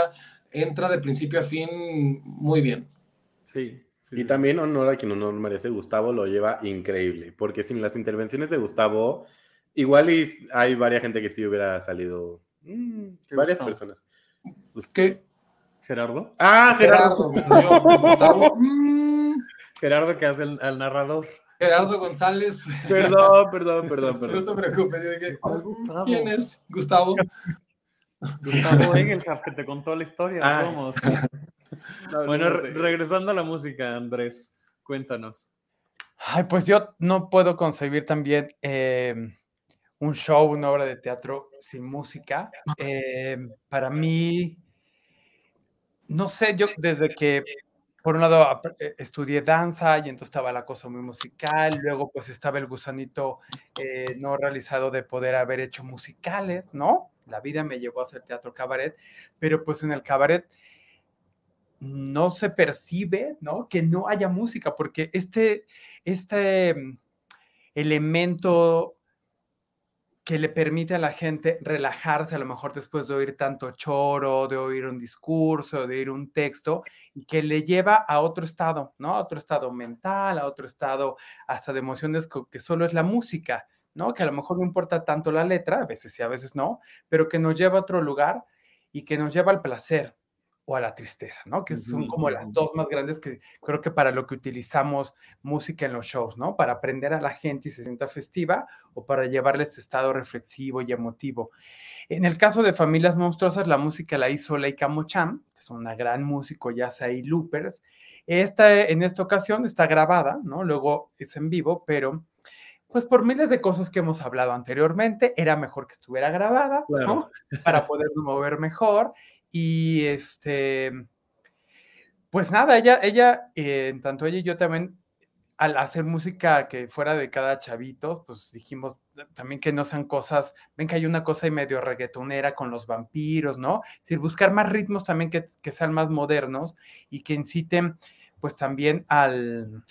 entra de principio a fin muy bien. Sí, y también honor a quien honor merece, Gustavo lo lleva increíble, porque sin las intervenciones de Gustavo, igual hay varias gente que sí hubiera salido, mm, varias personas. ¿Qué? ¿Gerardo? Ah, Gerardo. Gerardo, mm. Gerardo que hace el, al narrador. Gerardo González. Perdón, perdón, perdón, perdón. No te preocupes. ¿Quién es? Gustavo. Gustavo Engelhard, que te contó la historia. Ah. Bueno, regresando a la música, Andrés, cuéntanos. Ay, pues yo no puedo concebir también em, un show, una obra de teatro sin música. Em, para mí, no sé, yo desde que, por un lado, eh, estudié danza y entonces estaba la cosa muy musical, luego pues estaba el gusanito eh, no realizado de poder haber hecho musicales, ¿no? La vida me llevó a hacer teatro cabaret, pero pues en el cabaret no se percibe, ¿no? Que no haya música, porque este, este mm, elemento que le permite a la gente relajarse a lo mejor después de oír tanto choro, de oír un discurso, de oír un texto, y que le lleva a otro estado, ¿no? A otro estado mental, a otro estado hasta de emociones que solo es la música, ¿no? Que a lo mejor no importa tanto la letra, a veces sí, a veces no, pero que nos lleva a otro lugar y que nos lleva al placer, o a la tristeza, ¿no? Que son como las dos más grandes que creo que para lo que utilizamos música en los shows, ¿no? Para aprender a la gente y se sienta festiva o para llevarle este estado reflexivo y emotivo. En el caso de Familias Monstruosas, la música la hizo Leica Mocham, que es una gran músico, ya sea y loopers. Esta, en esta ocasión está grabada, ¿no? Luego es en vivo, pero pues por miles de cosas que hemos hablado anteriormente, era mejor que estuviera grabada, ¿no? Para poder mover mejor y este, pues nada, ella, ella, eh, tanto ella y yo también, al hacer música que fuera de cada chavito, pues dijimos también que no sean cosas, ven que hay una cosa y medio reggaetonera con los vampiros, ¿no? Es decir, buscar más ritmos también que, que sean más modernos y que inciten pues también al,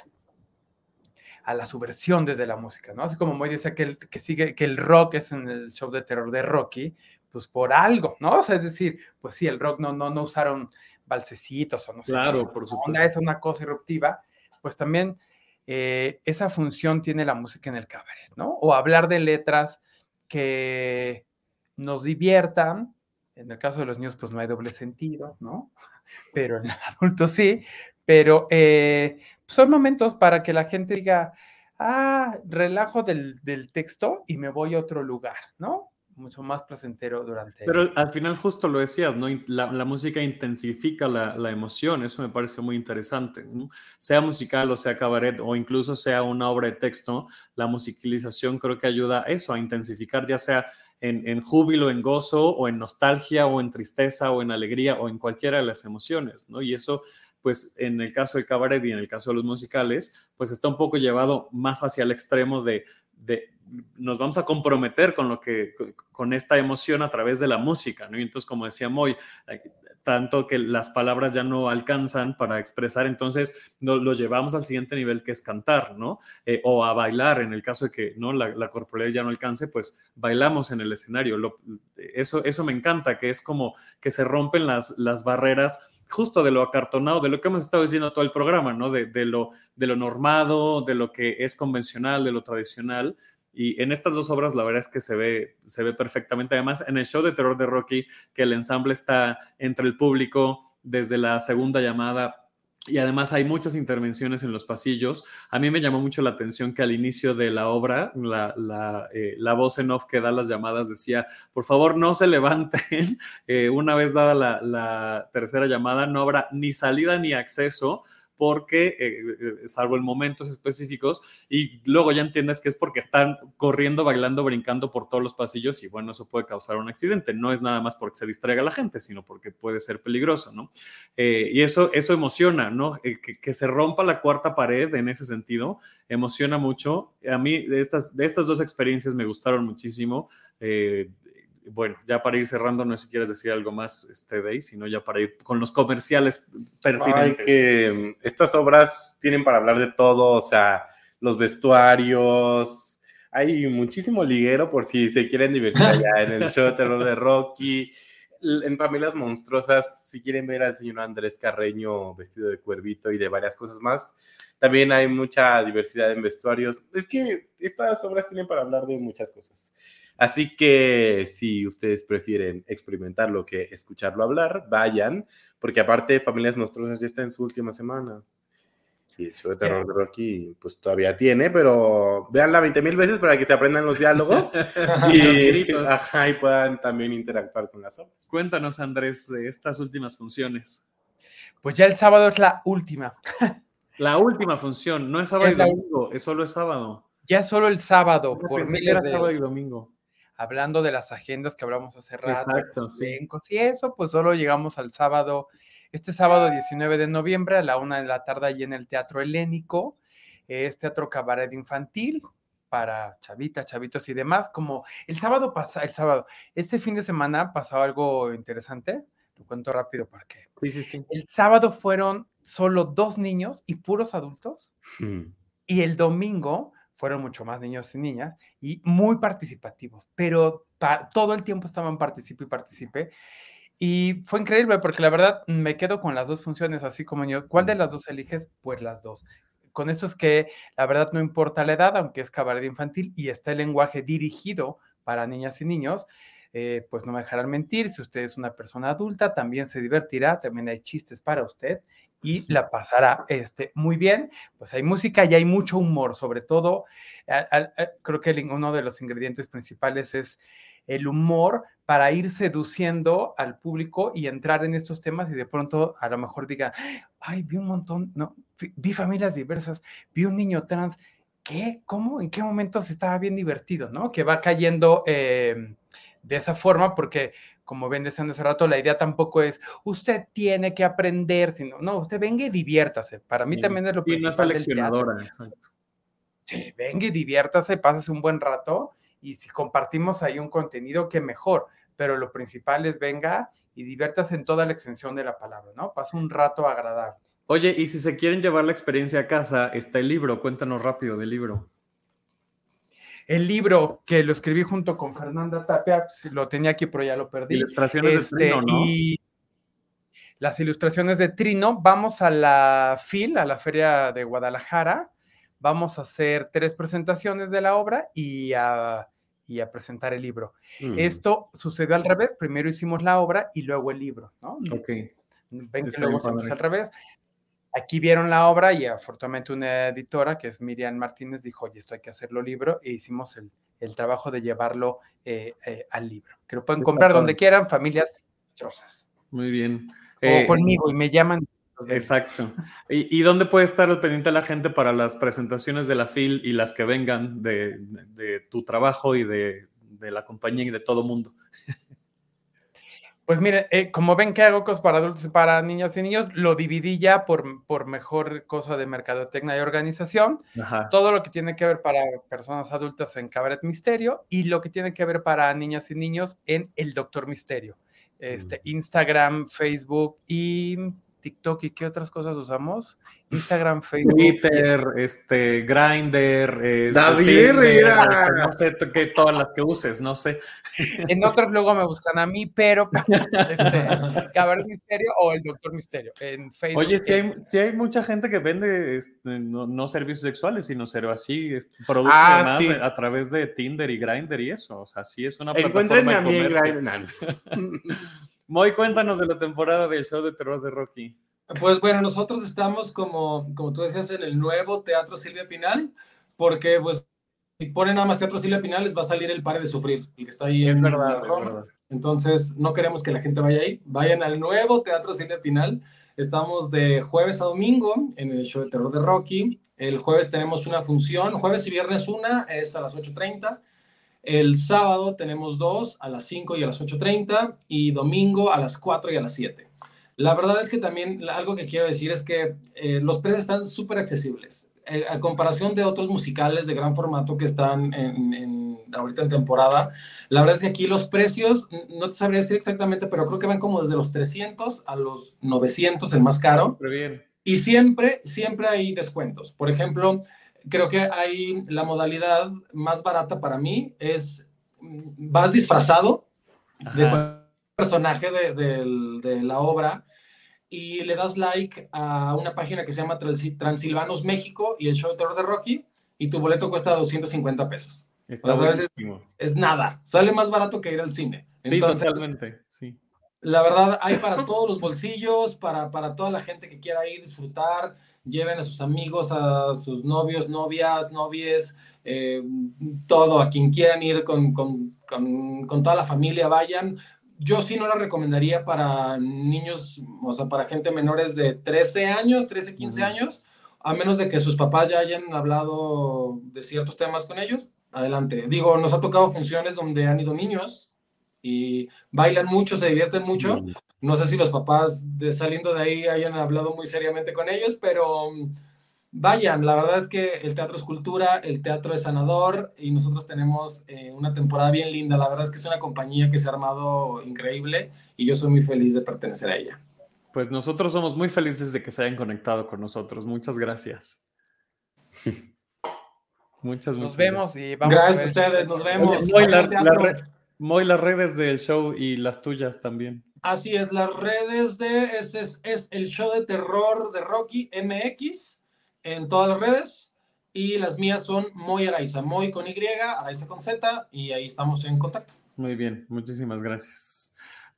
a la subversión desde la música, ¿no? Así como Moy decía que, que sigue, que el rock es en el show de terror de Rocky, pues por algo, ¿no? O sea, es decir, pues sí, el rock no, no, no usaron balsecitos o no sé. Claro, por supuesto. Es una cosa eruptiva, pues también eh, esa función tiene la música en el cabaret, ¿no? O hablar de letras que nos diviertan. En el caso de los niños, pues no hay doble sentido, ¿no? Pero en el adulto sí. Pero eh, son momentos para que la gente diga, ah, relajo del, del texto y me voy a otro lugar, ¿no? Mucho más placentero durante... Pero al final justo lo decías, ¿no? La, la música intensifica la, la, emoción, eso me parece muy interesante, ¿no? Sea musical o sea cabaret o incluso sea una obra de texto, la musicalización creo que ayuda a eso, a intensificar ya sea en, en, júbilo, en gozo o en nostalgia o en tristeza o en alegría o en cualquiera de las emociones, ¿no? Y eso pues en el caso de cabaret y en el caso de los musicales, pues está un poco llevado más hacia el extremo de, de nos vamos a comprometer con lo que con esta emoción a través de la música, ¿no? Y entonces, como decía Moy, tanto que las palabras ya no alcanzan para expresar, entonces lo llevamos al siguiente nivel que es cantar, ¿no? Eh, o a bailar, en el caso de que ¿no? la, la, corporalidad ya no alcance, pues bailamos en el escenario. eso, eso me encanta, que es como que se rompen las, las barreras justo de lo acartonado, de lo que hemos estado diciendo todo el programa, ¿no? De, de, lo, de lo normado, de lo que es convencional, de lo tradicional, y en estas dos obras la verdad es que se ve, se ve perfectamente. Además, en el show de terror de Rocky, que el ensamble está entre el público desde la segunda llamada y además hay muchas intervenciones en los pasillos. A mí me llamó mucho la atención que al inicio de la obra, la, la, eh, voz en off que da las llamadas decía, por favor no se levanten. Eh, una vez dada la tercera llamada, no habrá ni salida ni acceso porque, eh, eh, salvo en momentos específicos, y luego ya entiendes que es porque están corriendo, bailando, brincando por todos los pasillos y bueno, eso puede causar un accidente. No es nada más porque se distraiga la gente, sino porque puede ser peligroso, ¿no? Eh, y eso, eso emociona, ¿no? Que, se rompa la cuarta pared en ese sentido, emociona mucho. A mí de estas, de estas dos experiencias me gustaron muchísimo bueno, ya para ir cerrando, no sé si quieres decir algo más, este Day, sino ya para ir con los comerciales pertinentes. que mm, estas obras tienen para hablar de todo, o sea, los vestuarios, hay muchísimo liguero por si se quieren divertir allá en el show de terror de Rocky. En Familias Monstruosas, si quieren ver al señor Andrés Carreño vestido de cuervito y de varias cosas más, también hay mucha diversidad en vestuarios. Es que estas obras tienen para hablar de muchas cosas. Así que si ustedes prefieren experimentarlo que escucharlo hablar, vayan, porque aparte Familias Monstruosas ya está en su última semana. Y el show de terror de Rocky, pues todavía tiene, pero véanla 20 mil veces para que se aprendan los diálogos y, y puedan también interactuar con las obras. Cuéntanos, Andrés, de estas últimas funciones. Pues ya el sábado es la última. La última función, no es sábado y domingo, es solo el sábado. Ya es solo el sábado, por mí era sábado y domingo hablando de las agendas que hablamos hace rato. Exacto, sí. Y eso, pues solo llegamos al sábado, este sábado 19 de noviembre a la una de la tarde allí en el Teatro Helénico, es teatro cabaret infantil para chavitas, chavitos y demás, como el sábado pasa, el sábado, este fin de semana pasó algo interesante, lo cuento rápido para que. Sí, sí, sí. El sábado fueron solo dos niños y puros adultos, mm. y el domingo fueron mucho más niños y niñas y muy participativos, pero todo el tiempo estaban participe y participe. Y fue increíble porque la verdad me quedo con las dos funciones, así como yo. ¿Cuál de las dos eliges? Pues las dos. Con eso es que la verdad no importa la edad, aunque es cabaret infantil y está el lenguaje dirigido para niñas y niños, eh, pues no me dejarán mentir. Si usted es una persona adulta, también se divertirá, también hay chistes para usted y la pasará este, muy bien. Pues hay música y hay mucho humor, sobre todo, creo que uno de los ingredientes principales es el humor para ir seduciendo al público y entrar en estos temas y de pronto a lo mejor diga, ay, vi un montón, no, vi familias diversas, vi un niño trans, ¿qué? ¿Cómo? ¿En qué momento se estaba bien divertido, no? Que va cayendo em, de esa forma porque como ven decían hace rato, la idea tampoco es usted tiene que aprender, sino no, usted venga y diviértase. Para mí también es lo que principal. Sí, no seleccionadora, exacto. Sí, venga y diviértase, pásese un buen rato y si compartimos ahí un contenido, que mejor. Pero lo principal es venga y diviértase en toda la extensión de la palabra, ¿no? Pasa un rato agradable. Oye, y si se quieren llevar la experiencia a casa, está el libro, cuéntanos rápido del libro. El libro que lo escribí junto con Fernanda Tapia, pues, lo tenía aquí, pero ya lo perdí. Ilustraciones de este, Trino, ¿no? Y las ilustraciones de Trino. Vamos a la FIL, a la Feria de Guadalajara. Vamos a hacer tres presentaciones de la obra y a, presentar el libro. Mm. Esto sucedió al revés. Primero hicimos la obra y luego el libro, ¿no? Ok. Ven que luego se al revés. Aquí vieron la obra y afortunadamente una editora, que es Miriam Martínez, dijo, oye, esto hay que hacerlo libro, e hicimos el, trabajo de llevarlo eh, eh, al libro. Que lo pueden comprar donde quieran, familias trozas. Muy bien. O eh, conmigo y me llaman. Exacto. ¿Y, dónde puede estar al pendiente la gente para las presentaciones de la FIL y las que vengan de, tu trabajo y de, de la compañía y de todo mundo? Pues mire, eh, como ven que hago cosas para adultos y para niñas y niños, lo dividí ya por, por mejor cosa de mercadotecnia y organización. Todo lo que tiene que ver para personas adultas en Cabaret Misterio y lo que tiene que ver para niñas y niños en El Doctor Misterio. Este, mm. Instagram, Facebook y TikTok y qué otras cosas usamos? Instagram, Facebook. Twitter, este, Grindr, eh, David este, no sé qué todas las que uses, no sé. En otros luego me buscan a mí, pero este, Cabaret Misterio o el Doctor Misterio en Facebook. Oye, si hay, si hay mucha gente que vende este, no, servicios sexuales, sino ser así, productos ah, a través de Tinder y Grindr y eso. O sea, sí es una plataforma de comercio. Moy, cuéntanos de la temporada del show de terror de Rocky. Pues bueno, nosotros estamos como, como tú decías, en el nuevo Teatro Silvia Pinal, porque pues si ponen nada más Teatro Silvia Pinal les va a salir el Pare de Sufrir, el que está ahí en verdad, Roma. Entonces, no queremos que la gente vaya ahí. Vayan al nuevo Teatro Silvia Pinal. Estamos de jueves a domingo en el show de terror de Rocky. El jueves tenemos una función, jueves y viernes una es a las 8.30 el sábado tenemos dos a las 5 y a las 8.30 y domingo a las 4 y a las 7. La verdad es que también algo que quiero decir es que eh, los precios están súper accesibles. Eh, a comparación de otros musicales de gran formato que están en, ahorita en temporada, la verdad es que aquí los precios, no te sabría decir exactamente, pero creo que van como desde los 300 a los 900, el más caro. bien. Y siempre, siempre hay descuentos. Por ejemplo, creo que hay la modalidad más barata para mí es vas disfrazado de personaje de, la obra y le das like a una página que se llama Transilvanos México y el show de terror de Rocky y tu boleto cuesta 250 pesos. Está es, nada, sale más barato que ir al cine. Sí, totalmente, sí. La verdad, hay para todos los bolsillos, para, para toda la gente que quiera ir, disfrutar lleven a sus amigos, a sus novios, novias, novies, eh, todo, a quien quieran ir con, con, con, toda la familia, vayan. Yo sí no la recomendaría para niños, o sea, para gente menores de 13 años, 13, 15 años, a menos de que sus papás ya hayan hablado de ciertos temas con ellos. Adelante. Digo, nos ha tocado funciones donde han ido niños y bailan mucho, se divierten mucho, no sé si los papás de, saliendo de ahí hayan hablado muy seriamente con ellos, pero mm, vayan, la verdad es que el teatro es cultura, el teatro es sanador y nosotros tenemos eh, una temporada bien linda. La verdad es que es una compañía que se ha armado increíble y yo soy muy feliz de pertenecer a ella. Pues nosotros somos muy felices de que se hayan conectado con nosotros. Muchas gracias. muchas, muchas. Nos vemos y vamos. Gracias a, ustedes, nos vemos. Muy las redes del show y las tuyas también. Así es, las redes de es, es, el show de terror de Rocky MX en todas las redes. Y las mías son Moy Araiza, Moy con Y, Araiza con Z, y ahí estamos en contacto. Muy bien, muchísimas gracias.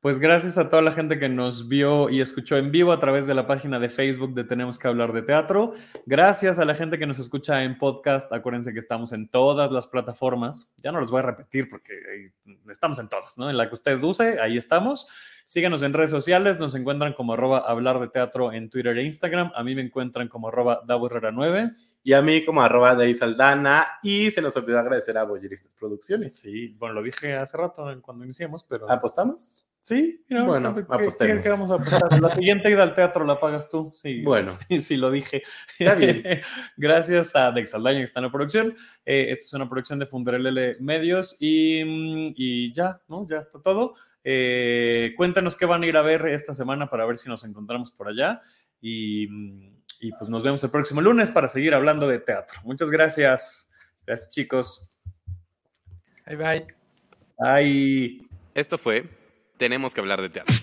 Pues gracias a toda la gente que nos vio y escuchó en vivo a través de la página de Facebook de Tenemos que hablar de teatro. Gracias a la gente que nos escucha en podcast. Acuérdense que estamos en todas las plataformas. Ya no los voy a repetir porque estamos en todas, ¿no? En la que usted use, ahí estamos. Síganos en redes sociales, nos encuentran como arroba hablar de teatro en Twitter e Instagram. A mí me encuentran como arroba 9 y a mí como arroba de Saldana. Y se nos olvidó agradecer a Boyeristas Producciones. Sí, bueno, lo dije hace rato cuando iniciamos, pero... ¿Apostamos? Sí, bueno, ¿qué, vamos a La siguiente ida al teatro la pagas tú. Sí, bueno, sí, sí lo dije. Está bien. Gracias a Dexaldaña que está en la producción. Eh, esto es una producción de Funderelele Medios y, mm, y, ya, ¿no? Ya está todo. Eh, cuéntanos qué van a ir a ver esta semana para ver si nos encontramos por allá. Y, mm, y pues nos vemos el próximo lunes para seguir hablando de teatro. Muchas gracias. Gracias, chicos. Bye bye. Bye. Esto fue tenemos que hablar de teatro.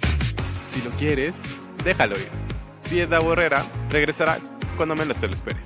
Si lo quieres, déjalo ir. Si es de aburrera, regresará cuando menos te lo esperes.